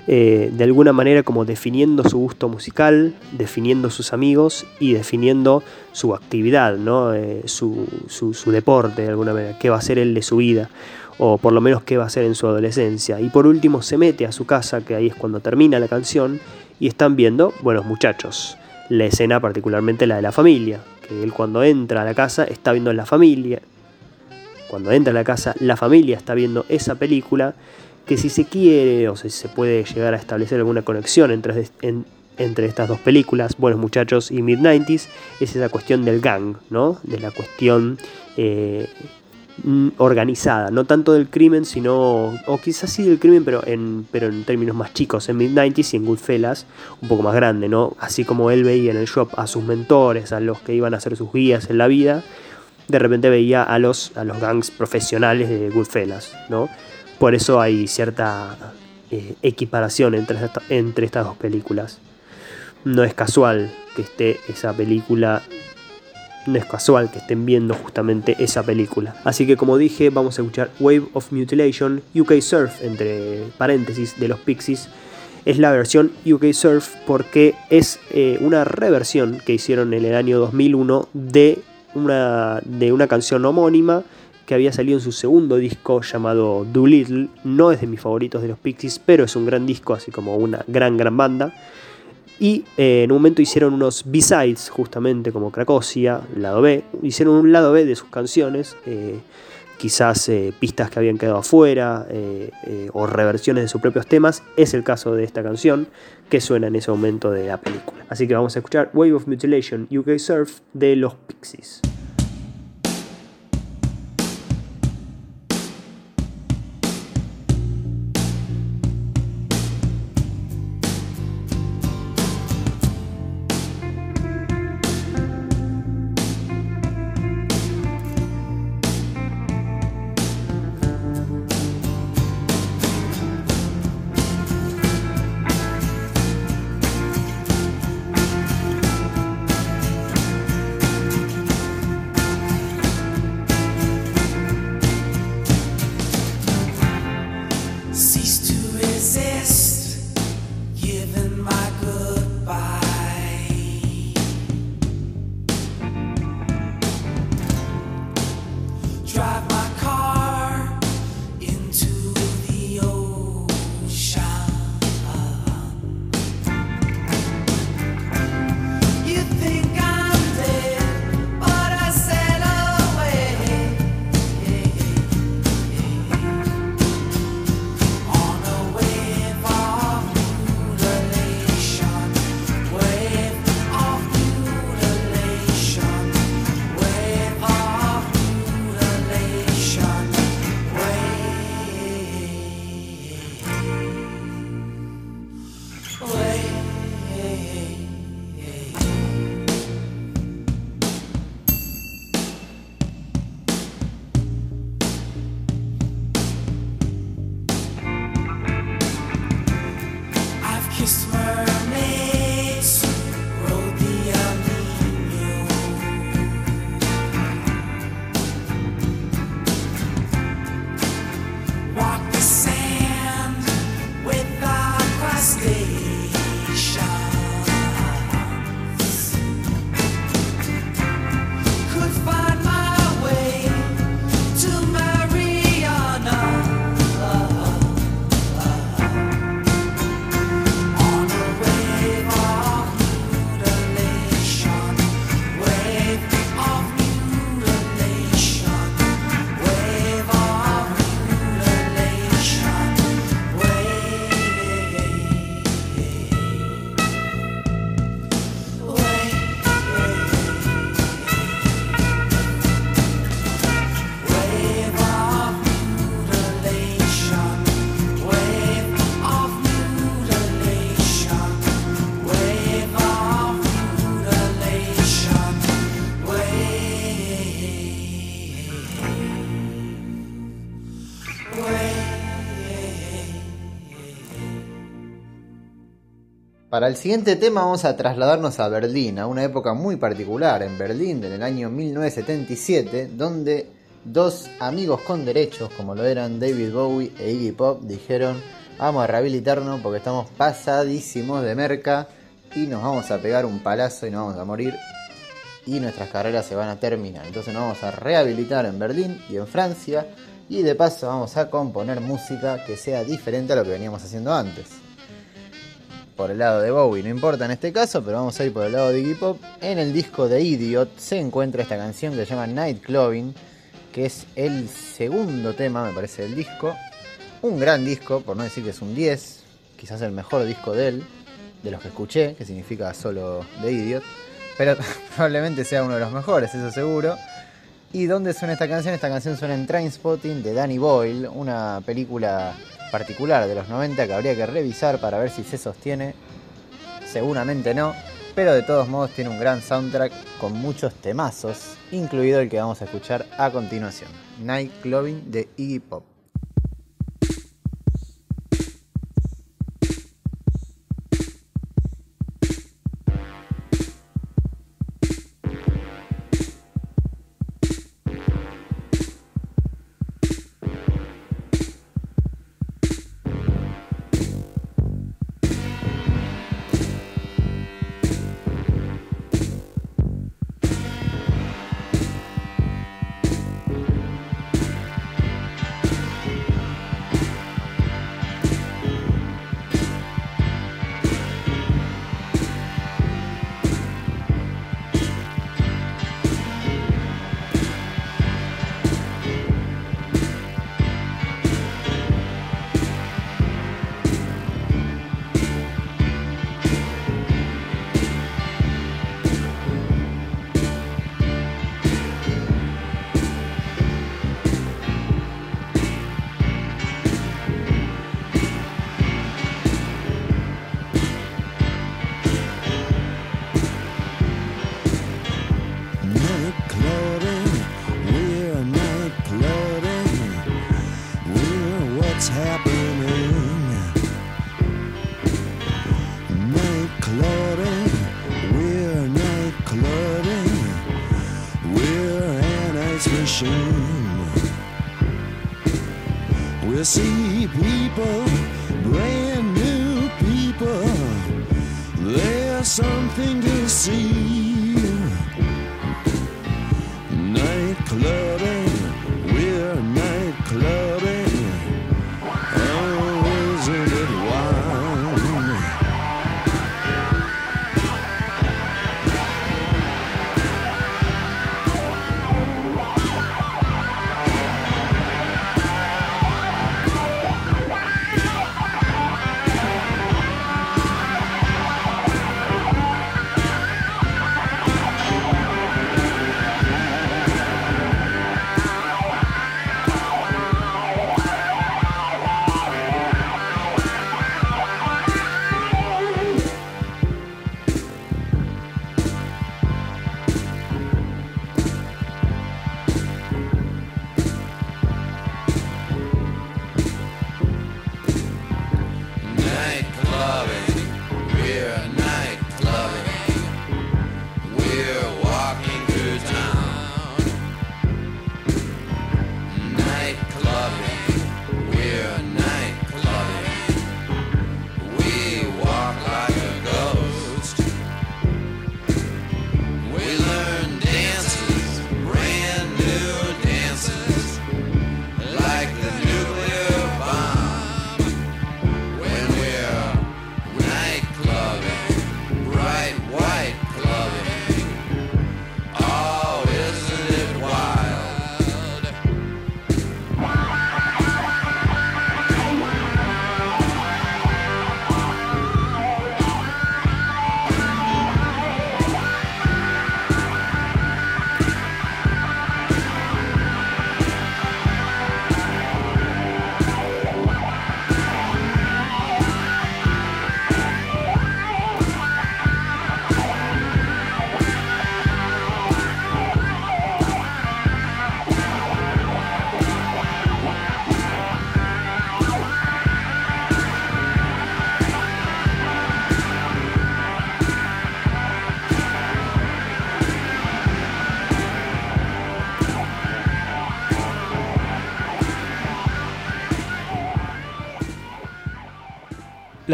eh, de alguna manera como definiendo su gusto musical, definiendo sus amigos y definiendo su actividad, ¿no? Eh, su, su- deporte de alguna manera, qué va a ser él de su vida, o por lo menos qué va a hacer en su adolescencia. Y por último se mete a su casa, que ahí es cuando termina la canción, y están viendo Buenos Muchachos, la escena particularmente la de la familia, que él cuando entra a la casa está viendo la familia, cuando entra a la casa la familia está viendo esa película, que si se quiere o si se puede llegar a establecer alguna conexión entre, en- entre estas dos películas, Buenos Muchachos y Mid-90s, es esa cuestión del gang, ¿no? De la cuestión eh, mm, organizada, no tanto del crimen, sino, o quizás sí del crimen, pero en, pero en términos más chicos, en Mid-90s y en Goodfellas, un poco más grande, ¿no? Así como él veía en el shop a sus mentores, a los que iban a ser sus guías en la vida, de repente veía a los, a los gangs profesionales de Goodfellas, ¿no? Por eso hay cierta eh, equiparación entre, entre estas dos películas. No es casual que esté esa película no es casual que estén viendo justamente esa película. Así que como dije, vamos a escuchar Wave of Mutilation, UK Surf, entre paréntesis, de los Pixies. Es la versión UK Surf porque es eh, una reversión que hicieron en el año 2001 de una, de una canción homónima que había salido en su segundo disco llamado Doolittle. No es de mis favoritos de los Pixies, pero es un gran disco, así como una gran, gran banda. Y eh, en un momento hicieron unos B-sides, justamente como Cracosia, lado B. Hicieron un lado B de sus canciones, eh, quizás eh, pistas que habían quedado afuera o reversiones de sus propios temas. Es el caso de esta canción que suena en ese momento de la película. Así que vamos a escuchar Wave of Mutilation UK Surf de los Pixies. Para el siguiente tema vamos a trasladarnos a Berlín, a una época muy particular en Berlín del año 1977, donde dos amigos con derechos, como lo eran David Bowie e Iggy Pop, dijeron vamos a rehabilitarnos porque estamos pasadísimos de merca y nos vamos a pegar un palazo y nos vamos a morir y nuestras carreras se van a terminar. Entonces nos vamos a rehabilitar en Berlín y en Francia y de paso vamos a componer música que sea diferente a lo que veníamos haciendo antes. Por el lado de Bowie no importa en este caso, pero vamos a ir por el lado de Iggy Pop. En el disco de Idiot se encuentra esta canción que se llama Night Clubbing, que es el segundo tema, me parece, del disco. Un gran disco, por no decir que es un 10, quizás el mejor disco de él, de los que escuché, que significa solo de Idiot, pero probablemente sea uno de los mejores, eso seguro. ¿Y dónde suena esta canción? Esta canción suena en Trainspotting de Danny Boyle, una película particular de los 90 que habría que revisar para ver si se sostiene. Seguramente no, pero de todos modos tiene un gran soundtrack con muchos temazos, incluido el que vamos a escuchar a continuación, Night Clubbing de Iggy Pop.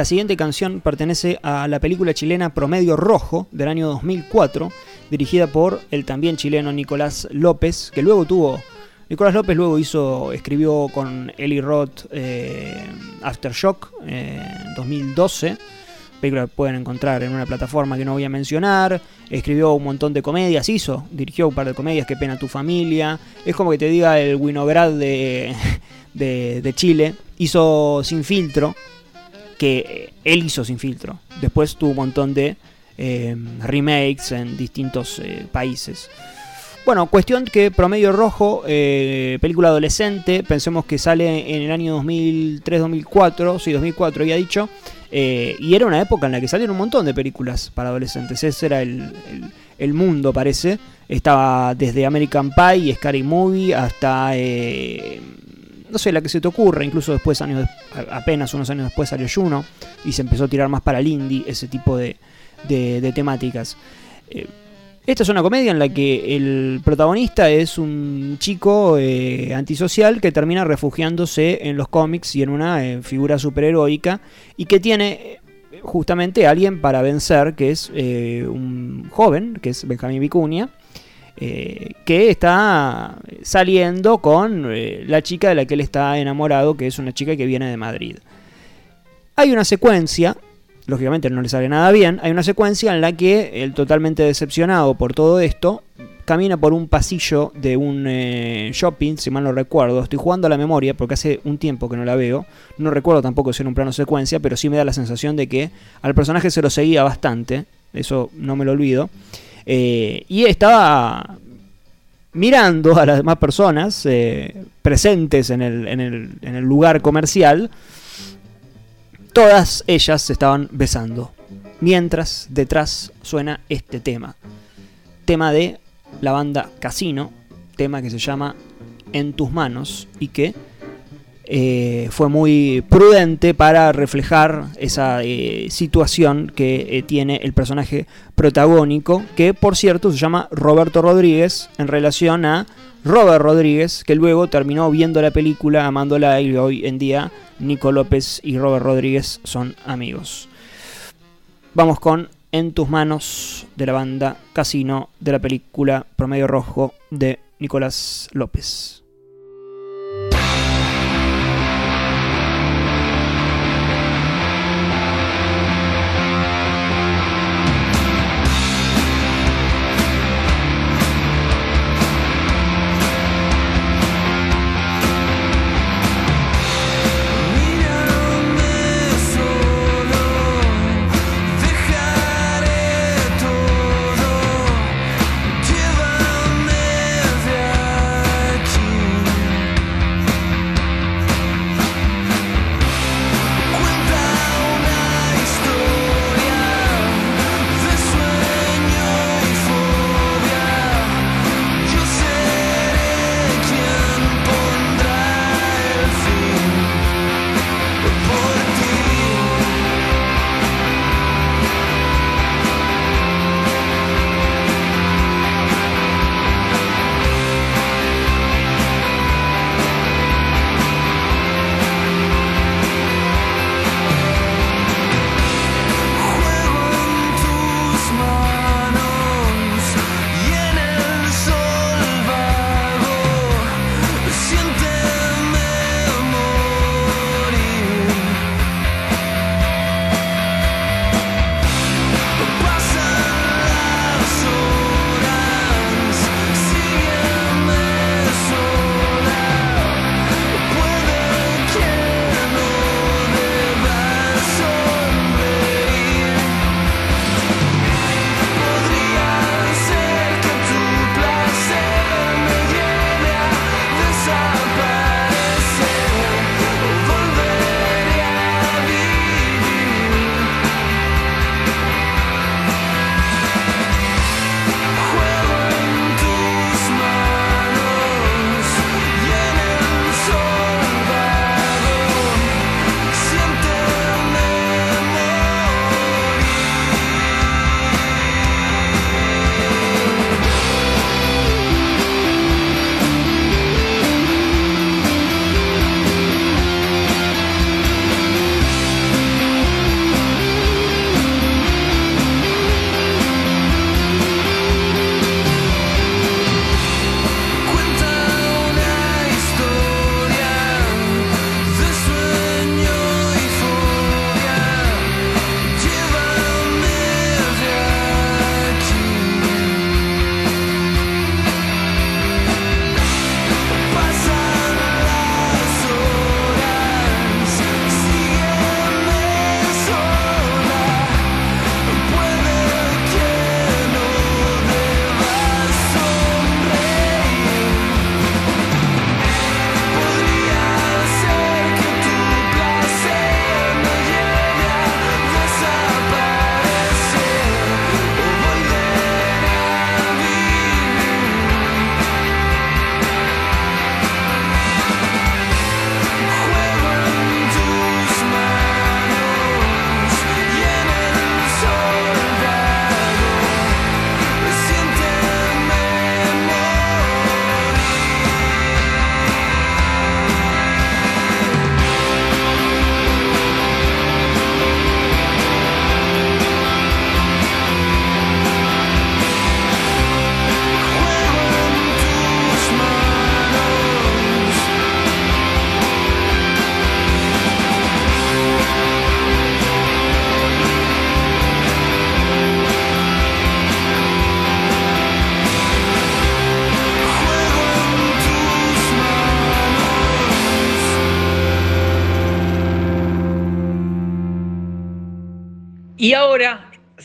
La siguiente canción pertenece a la película chilena Promedio Rojo del año 2004, dirigida por el también chileno Nicolás López, que luego tuvo... Nicolás López luego hizo, escribió con Eli Roth eh, Aftershock eh, en 2012, película que pueden encontrar en una plataforma que no voy a mencionar. Escribió un montón de comedias, hizo, dirigió un par de comedias, Qué pena tu familia. Es como que te diga el Winograd de, de, de Chile. Hizo Sin Filtro, que él hizo Sin Filtro. Después tuvo un montón de eh, remakes en distintos eh, países. Bueno, cuestión que Promedio Rojo, eh, película adolescente, pensemos que sale en el año 2003-2004, sí, 2004 había dicho, y era una época en la que salieron un montón de películas para adolescentes, ese era el, el- mundo parece, estaba desde American Pie y Scary Movie hasta, no sé, la que se te ocurra, incluso después, años apenas unos años después salió Juno y se empezó a tirar más para el indie, ese tipo de, de- temáticas. Eh, esta es una comedia en la que el protagonista es un chico eh, antisocial que termina refugiándose en los cómics y en una eh, figura superheroica y que tiene eh, justamente alguien para vencer, que es un joven, que es Benjamín Vicuña, eh, que está saliendo con eh, la chica de la que él está enamorado, que es una chica que viene de Madrid. Hay una secuencia, lógicamente no le sale nada bien, hay una secuencia en la que él totalmente decepcionado por todo esto, camina por un pasillo de un eh, shopping, si mal no recuerdo, estoy jugando a la memoria porque hace un tiempo que no la veo, no recuerdo tampoco si era un plano secuencia, pero sí me da la sensación de que al personaje se lo seguía bastante, eso no me lo olvido, eh, y estaba mirando a las demás personas eh, presentes en el, lugar comercial, todas ellas se estaban besando. Mientras detrás suena este tema. Tema de la banda Casino, tema que se llama En tus manos y que eh, fue muy prudente para reflejar esa situación que tiene el personaje protagónico, que por cierto se llama Roberto Rodríguez, en relación a Robert Rodríguez, que luego terminó viendo la película, amándola y hoy en día Nico López y Robert Rodríguez son amigos. Vamos con En tus manos de la banda Casino de la película Promedio Rojo de Nicolás López.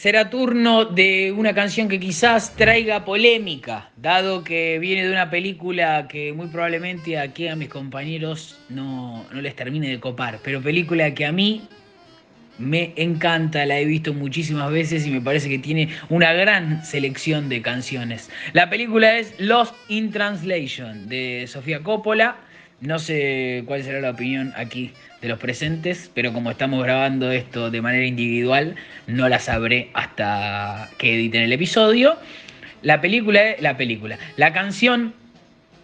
Será turno de una canción que quizás traiga polémica, dado que viene de una película que muy probablemente aquí a mis compañeros no, no les termine de copar, pero película que a mí me encanta, la he visto muchísimas veces y me parece que tiene una gran selección de canciones. La película es Lost in Translation de Sofía Coppola. No sé cuál será la opinión aquí de los presentes, pero como estamos grabando esto de manera individual, no la sabré hasta que editen el episodio. La película, la película, la canción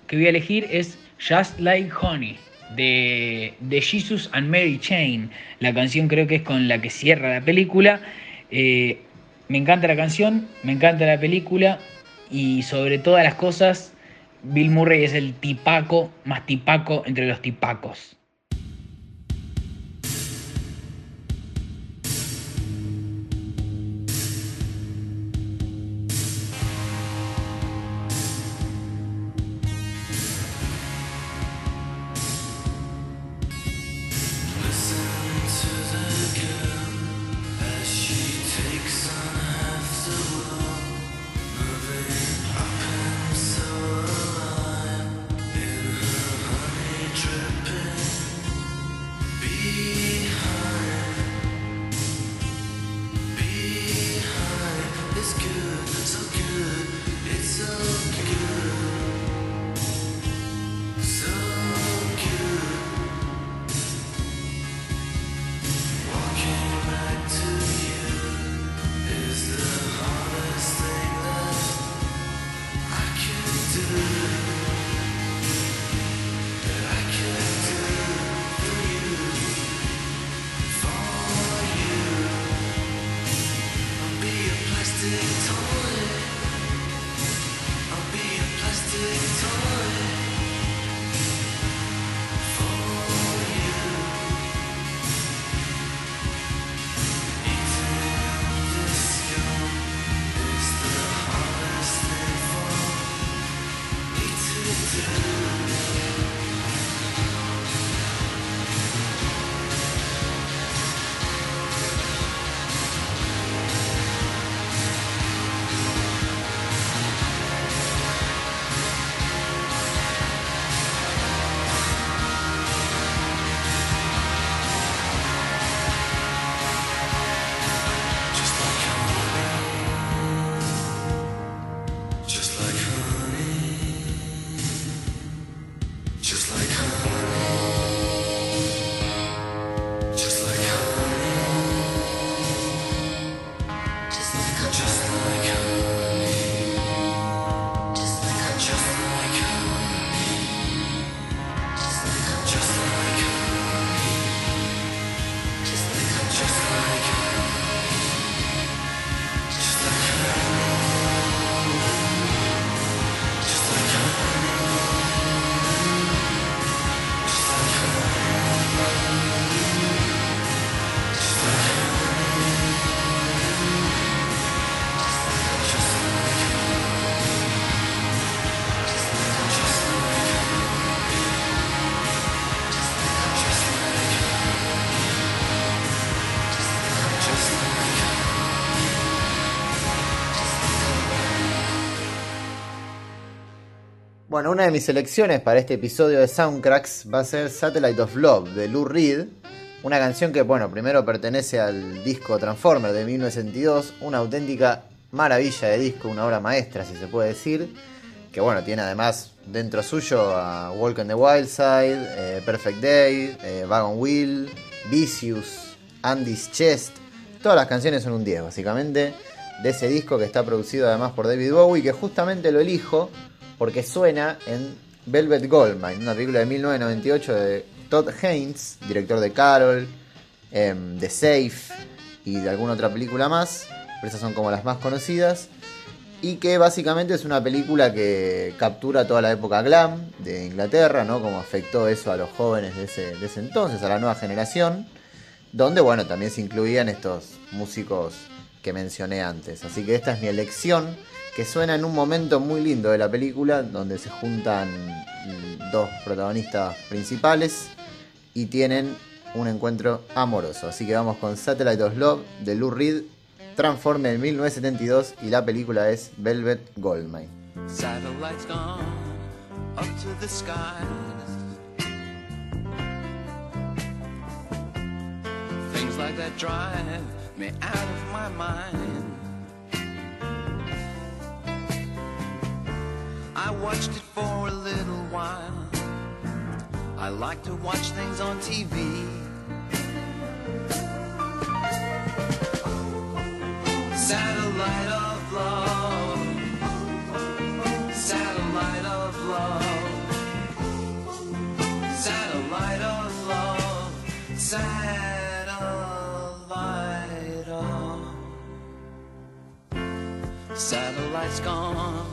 que voy a elegir es Just Like Honey de, de Jesus and Mary Chain. La canción creo que es con la que cierra la película. Eh, me encanta la canción, me encanta la película y sobre todas las cosas, Bill Murray es el tipaco más tipaco entre los tipacos. Bueno, una de mis selecciones para este episodio de Soundtracks va a ser Satellite of Love de Lou Reed. Una canción que, bueno, primero pertenece al disco Transformer de 1962, una auténtica maravilla de disco, una obra maestra, si se puede decir. Que, bueno, tiene además dentro suyo a Walk on the Wild Side, eh, Perfect Day, eh, Wagon Wheel, Vicious, Andy's Chest. Todas las canciones son un 10, básicamente, de ese disco que está producido además por David Bowie, que justamente lo elijo porque suena en Velvet Goldmine, una película de 1998 de Todd Haynes, director de Carol, em, de Safe y de alguna otra película más, pero esas son como las más conocidas, y que básicamente es una película que captura toda la época glam de Inglaterra, ¿no? Como afectó eso a los jóvenes de ese, de ese entonces, a la nueva generación, donde, bueno, también se incluían estos músicos que mencioné antes. Así que esta es mi elección que suena en un momento muy lindo de la película, donde se juntan dos protagonistas principales y tienen un encuentro amoroso. Así que vamos con Satellite of Love de Lou Reed, Transforme en 1972 y la película es Velvet Goldmine. Satellites gone up to the skies. Things like me out of my mind. I watched it for a little while. I like to watch things on TV. Satellite of love. Satellite of love. Satellite of love. Satellite of. Satellite's gone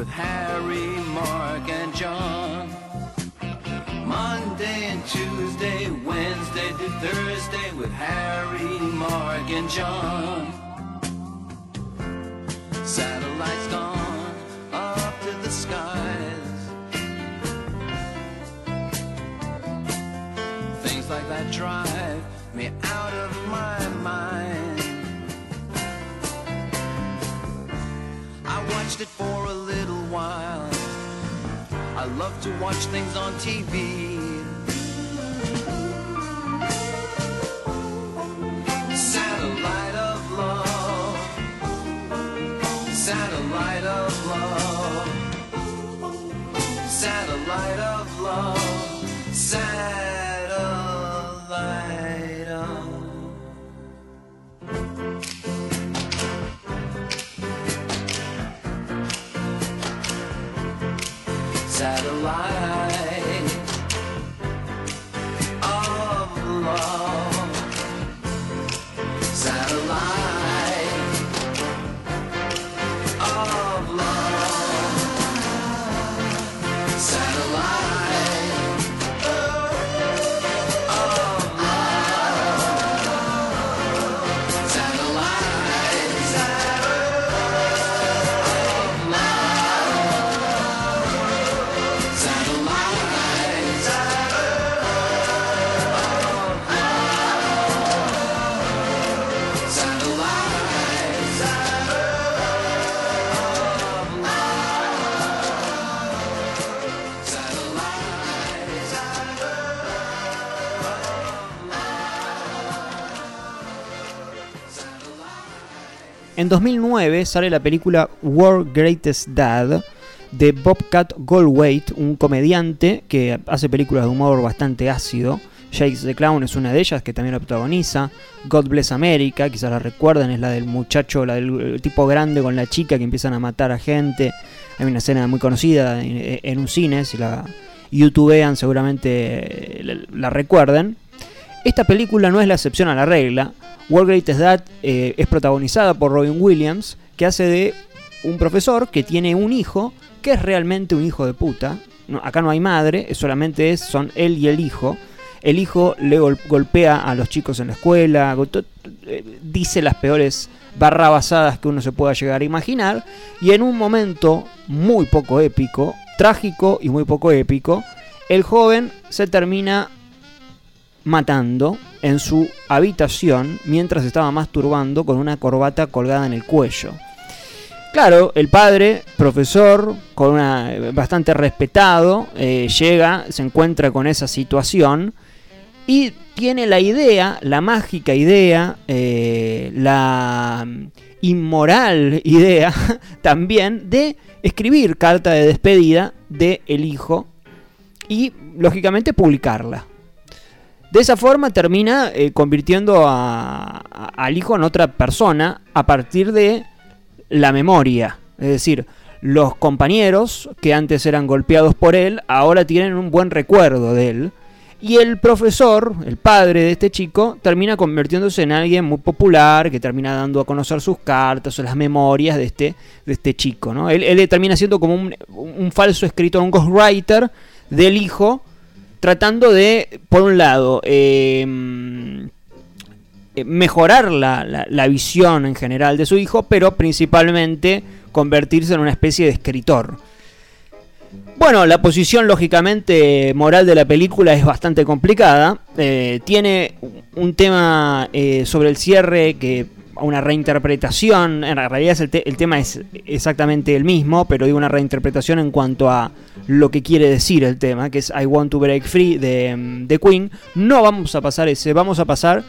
with Harry, Mark, and John. Monday and Tuesday, Wednesday to Thursday with Harry, Mark, and John. Satellites gone up to the skies. Things like that drive me out of my mind. I watched it for a little love to watch things on TV. En 2009 sale la película World Greatest Dad de Bobcat Goldthwait, un comediante que hace películas de humor bastante ácido. Jakes the Clown es una de ellas que también la protagoniza. God Bless America, quizás la recuerden, es la del muchacho, la del el tipo grande con la chica que empiezan a matar a gente. Hay una escena muy conocida en, un cine, si la youtubean seguramente la, la recuerden. Esta película no es la excepción a la regla. World Greatest Dad eh, es protagonizada por Robin Williams, que hace de un profesor que tiene un hijo que es realmente un hijo de puta. Acá no hay madre, solamente es, son él y el hijo. El hijo le gol- golpea a los chicos en la escuela, eh, dice las peores barrabasadas que uno se pueda llegar a imaginar. Y en un momento muy poco épico, trágico y muy poco épico, el joven se termina matando en su habitación mientras estaba masturbando con una corbata colgada en el cuello. Claro, el padre, profesor, con una bastante respetado, eh, llega, se encuentra con esa situación y tiene la idea, la mágica idea, eh, la inmoral idea también de escribir carta de despedida de hijo y lógicamente publicarla. De esa forma termina eh, convirtiendo a- al hijo en otra persona a partir de la memoria. Es decir, los compañeros que antes eran golpeados por él, ahora tienen un buen recuerdo de él. Y el profesor, el padre de este chico, termina convirtiéndose en alguien muy popular, que termina dando a conocer sus cartas o las memorias de este, de este chico. ¿no? Él, él termina siendo como un, un falso escritor, un ghostwriter del hijo, tratando de, por un lado, eh, eh, mejorar la, la- la visión en general de su hijo, pero principalmente convertirse en una especie de escritor. Bueno, la posición lógicamente moral de la película es bastante complicada. Eh, tiene un tema eh, sobre el cierre que una reinterpretación, en realidad el, te- el tema es exactamente el mismo, pero digo una reinterpretación en cuanto a lo que quiere decir el tema, que es I Want to Break Free de, mm, de Queen. No vamos a pasar ese, vamos a pasar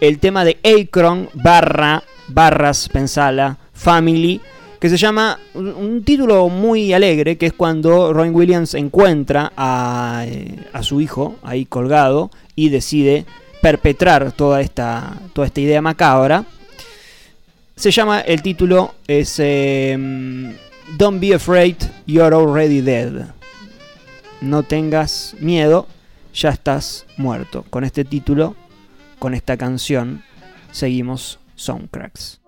el tema de Akron barra, barras, pensala, Family, que se llama un, un título muy alegre, que es cuando Robin Williams encuentra a, eh, a su hijo ahí colgado y decide perpetrar toda esta, toda esta idea macabra. Se llama, el título es eh, Don't be afraid, you're already dead. No tengas miedo, ya estás muerto. Con este título, con esta canción, seguimos Soundcracks.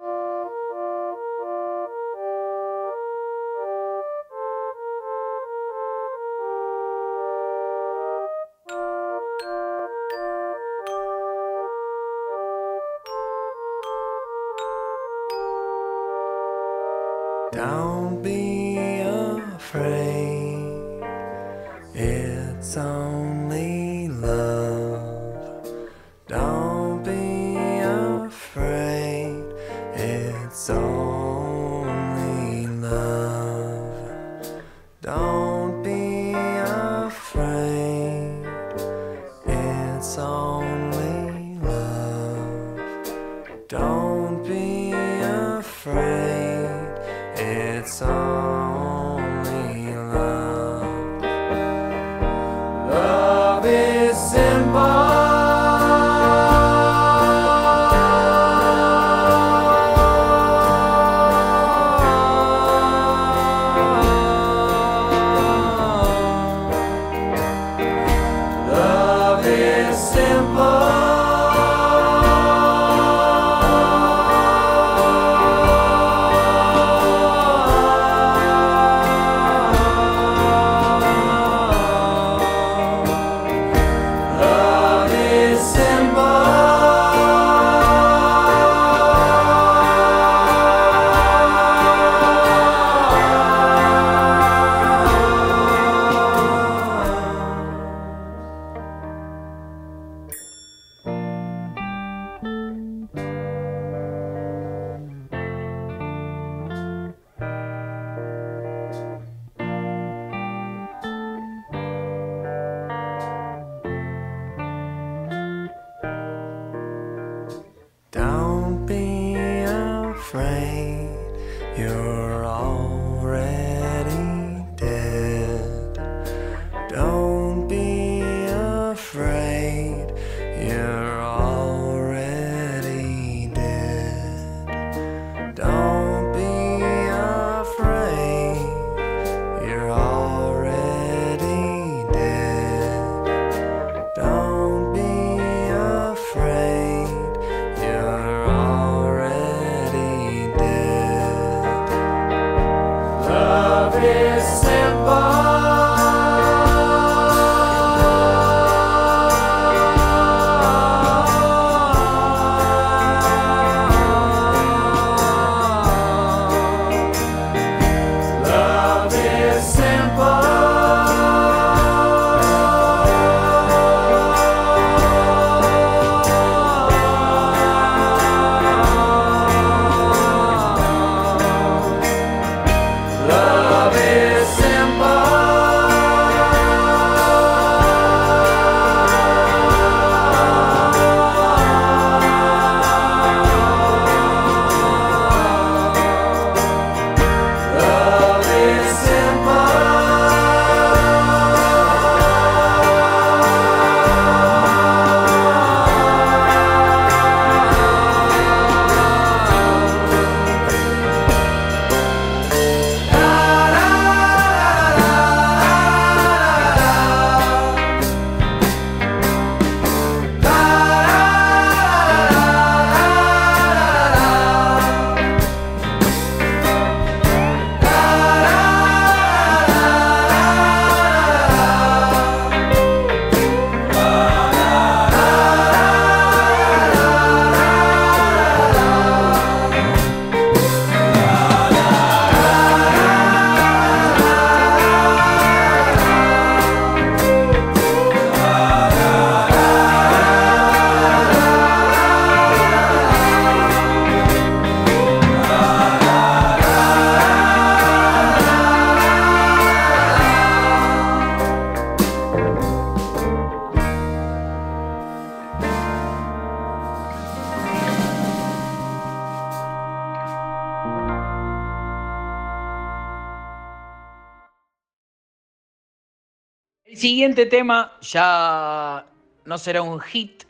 Siguiente tema ya no será un hit.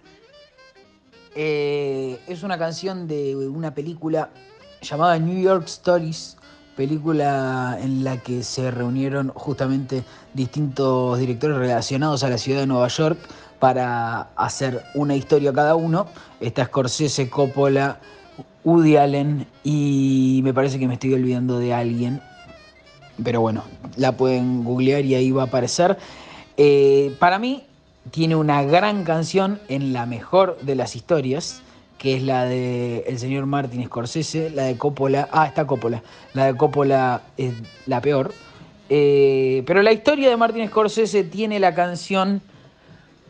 Eh, es una canción de una película llamada New York Stories, película en la que se reunieron justamente distintos directores relacionados a la ciudad de Nueva York para hacer una historia cada uno. Está Scorsese, Coppola, Woody Allen y me parece que me estoy olvidando de alguien. Pero bueno, la pueden googlear y ahí va a aparecer. Eh, para mí tiene una gran canción en la mejor de las historias, que es la de el señor Martin Scorsese, la de Coppola. Ah, está Coppola. La de Coppola es la peor. Eh, pero la historia de Martin Scorsese tiene la canción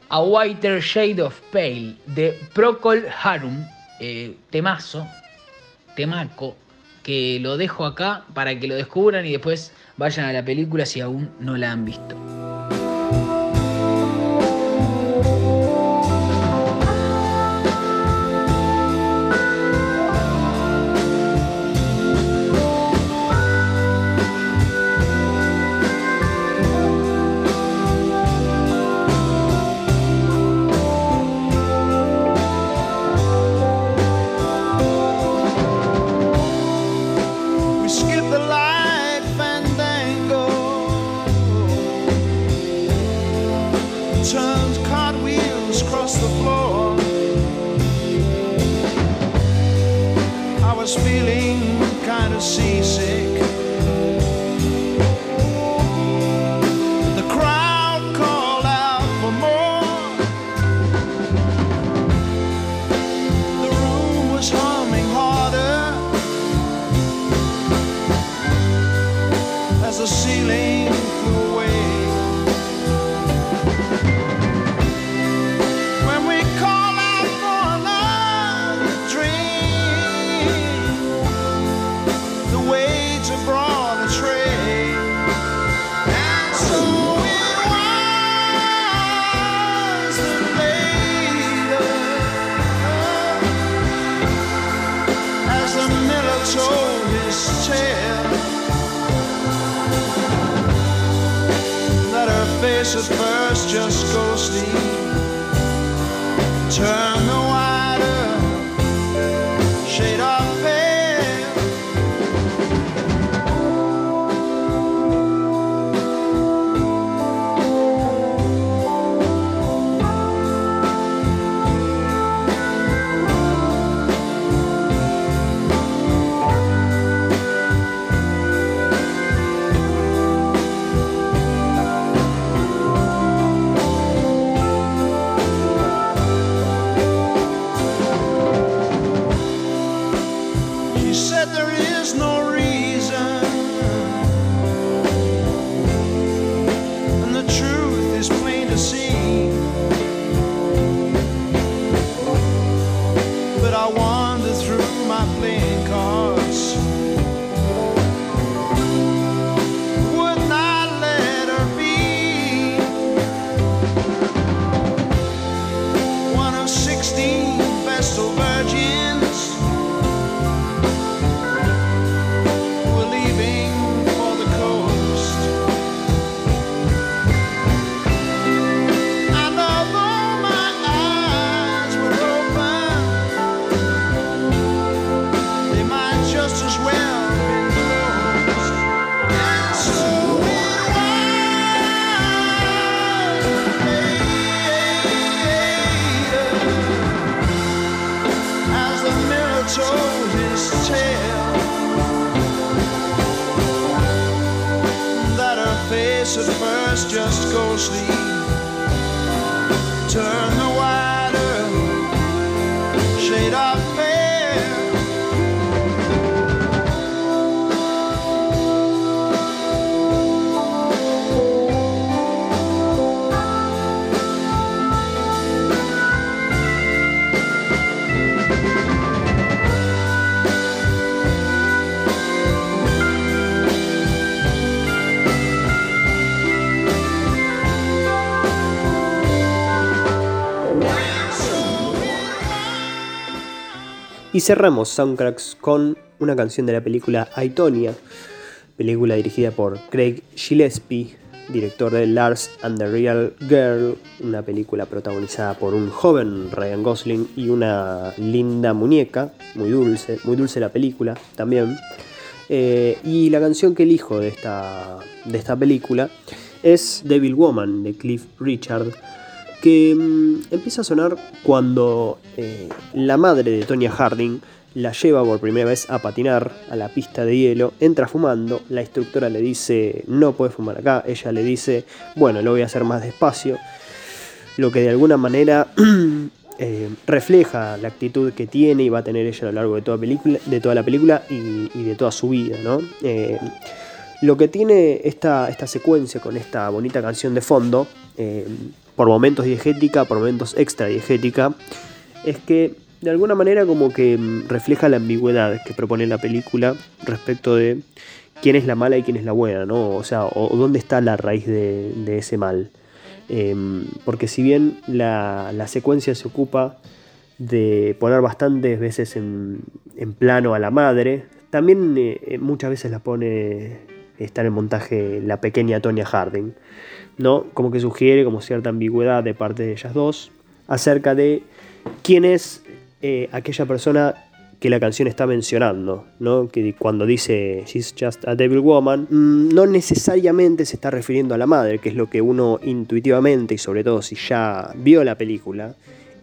A Whiter Shade of Pale de Procol Harum, eh, temazo, temaco, que lo dejo acá para que lo descubran y después vayan a la película si aún no la han visto. Y cerramos Soundtracks con una canción de la película Aitonia, película dirigida por Craig Gillespie, director de Lars and the Real Girl, una película protagonizada por un joven Ryan Gosling y una linda muñeca, muy dulce, muy dulce la película también. Eh, y la canción que elijo de esta, de esta película es Devil Woman de Cliff Richard, que mm, empieza a sonar cuando eh, la madre de Tonya Harding la lleva por primera vez a patinar a la pista de hielo, entra fumando, la instructora le dice no puedes fumar acá, ella le dice bueno lo voy a hacer más despacio, lo que de alguna manera eh, refleja la actitud que tiene y va a tener ella a lo largo de toda, película, de toda la película y, de toda su vida, ¿no? Eh, lo que tiene esta, esta secuencia con esta bonita canción de fondo, por momentos diegética, por momentos extra diegética, es que de alguna manera como que mm, refleja la ambigüedad que propone la película respecto de quién es la mala y quién es la buena, ¿no? O sea, o, dónde está la raíz de, ese mal. Em, porque si bien la, la secuencia se ocupa de poner bastantes veces en, en plano a la madre, también eh, muchas veces la pone, está en el montaje la pequeña Tonya Harding, ¿no? Como que sugiere como cierta ambigüedad de parte de ellas dos acerca de quién es eh, aquella persona que la canción está mencionando, ¿no? Que cuando dice She's just a devil woman, mm, no necesariamente se está refiriendo a la madre, que es lo que uno intuitivamente, y sobre todo si ya vio la película,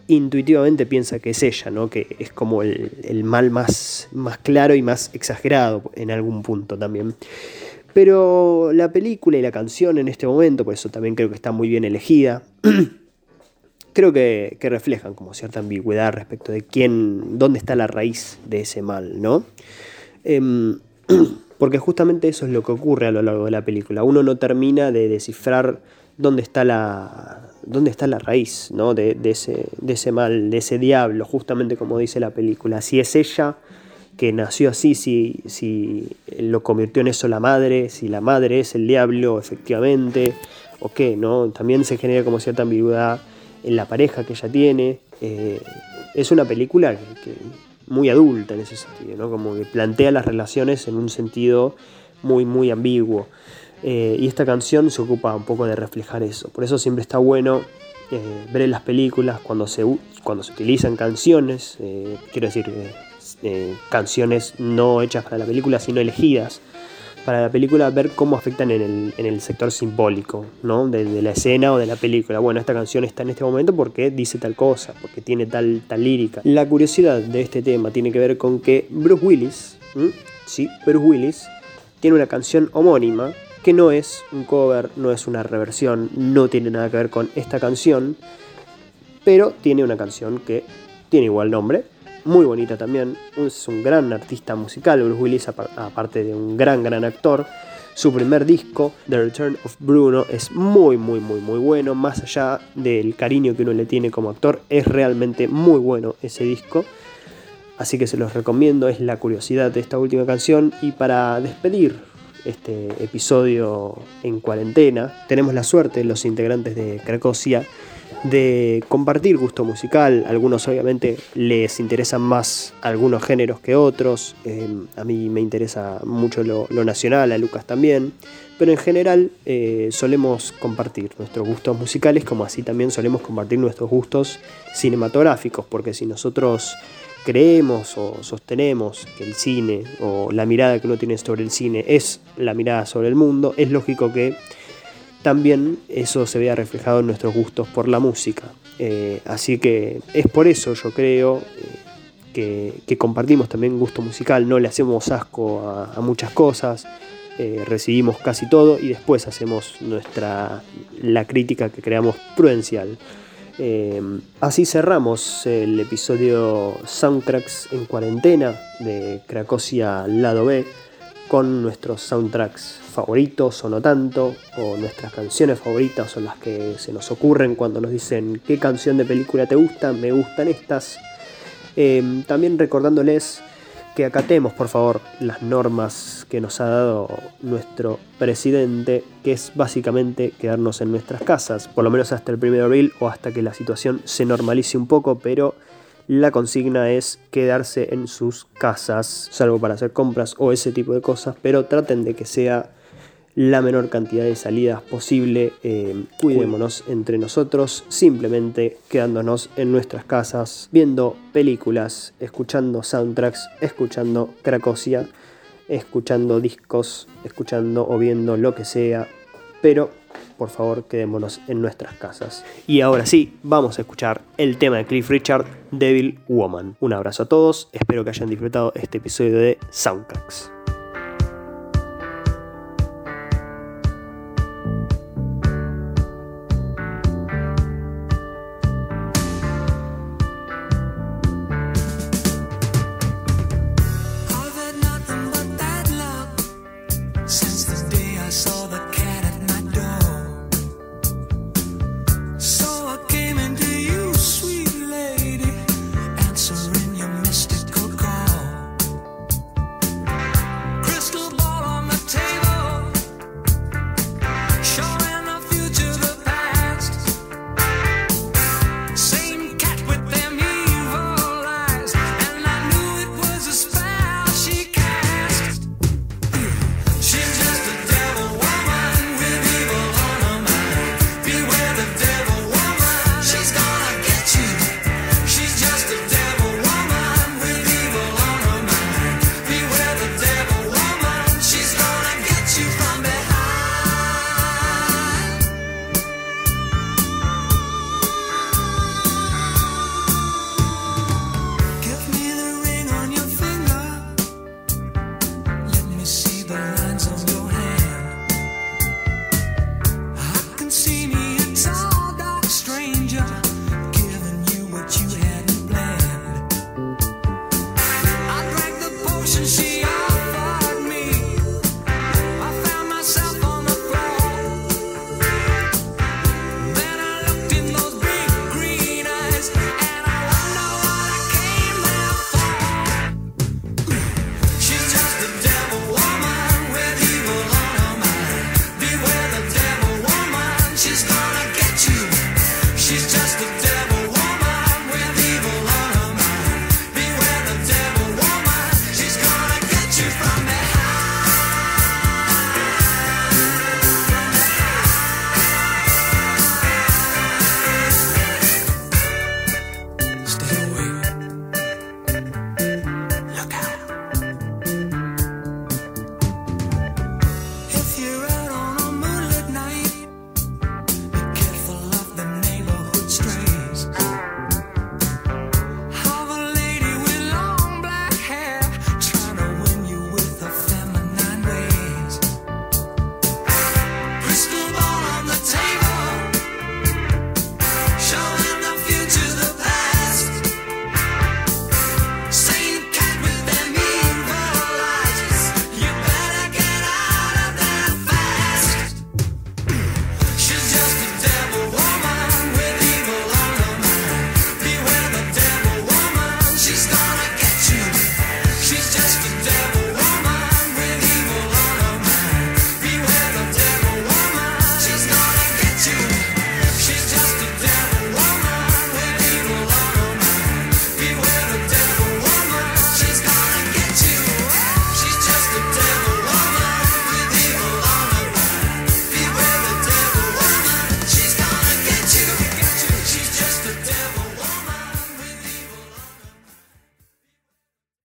intuitivamente piensa que es ella, ¿no? Que es como el, el mal más, más claro y más exagerado en algún punto también. Pero la película y la canción en este momento, por eso también creo que está muy bien elegida, creo que, que reflejan como cierta ambigüedad respecto de quién, dónde está la raíz de ese mal, ¿no? Em, porque justamente eso es lo que ocurre a lo largo de la película. Uno no termina de descifrar dónde está la, dónde está la raíz ¿no? de, ese, de ese mal, de ese diablo, justamente como dice la película. Si es ella que nació así, si, si lo convirtió en eso la madre, si la madre es el diablo efectivamente, o qué, ¿no? También se genera como cierta ambigüedad en la pareja que ella tiene. Eh, es una película que, muy adulta en ese sentido, ¿no? Como que plantea las relaciones en un sentido muy, muy ambiguo. Eh, y esta canción se ocupa un poco de reflejar eso. Por eso siempre está bueno eh, ver en las películas cuando se, cuando se utilizan canciones, eh, quiero decir, eh, canciones no hechas para la película, sino elegidas para la película, ver cómo afectan en el, en el sector simbólico, ¿no? De, la escena o de la película. Bueno, esta canción está en este momento porque dice tal cosa, porque tiene tal, tal lírica. La curiosidad de este tema tiene que ver con que Bruce Willis, sí, Bruce Willis, tiene una canción homónima que no es un cover, no es una reversión, no tiene nada que ver con esta canción, pero tiene una canción que tiene igual nombre, muy bonita también, es un gran artista musical, Bruce Willis, apar- aparte de un gran, gran actor. Su primer disco, The Return of Bruno, es muy, muy, muy, muy bueno. Más allá del cariño que uno le tiene como actor, es realmente muy bueno ese disco. Así que se los recomiendo, es la curiosidad de esta última canción. Y para despedir este episodio en cuarentena, tenemos la suerte, los integrantes de Cracosia, de compartir gusto musical. Algunos obviamente les interesan más algunos géneros que otros. Eh, a mí me interesa mucho lo, lo nacional, a Lucas también. Pero en general eh, solemos compartir nuestros gustos musicales como así también solemos compartir nuestros gustos cinematográficos. Porque si nosotros creemos o sostenemos que el cine o la mirada que uno tiene sobre el cine es la mirada sobre el mundo, es lógico que también eso se vea reflejado en nuestros gustos por la música. Eh, así que es por eso yo creo eh, que, compartimos también gusto musical, no le hacemos asco a, muchas cosas, eh, recibimos casi todo y después hacemos nuestra la crítica que creamos prudencial. Así cerramos el episodio Soundtracks en cuarentena de Cracosia Lado B con nuestros soundtracks favoritos o no tanto, o nuestras canciones favoritas o las que se nos ocurren cuando nos dicen qué canción de película te gusta, me gustan estas. Eh, también recordándoles que acatemos por favor las normas que nos ha dado nuestro presidente, que es básicamente quedarnos en nuestras casas, por lo menos hasta el 1 de abril o hasta que la situación se normalice un poco, pero la consigna es quedarse en sus casas, salvo para hacer compras o ese tipo de cosas, pero traten de que sea la menor cantidad de salidas posible. Eh, cuidémonos entre nosotros, simplemente quedándonos en nuestras casas, viendo películas, escuchando soundtracks, escuchando Cracosia, escuchando discos, escuchando o viendo lo que sea. Pero por favor quedémonos en nuestras casas. Y ahora sí, vamos a escuchar el tema de Cliff Richard, Devil Woman. Un abrazo a todos, espero que hayan disfrutado este episodio de Soundtracks.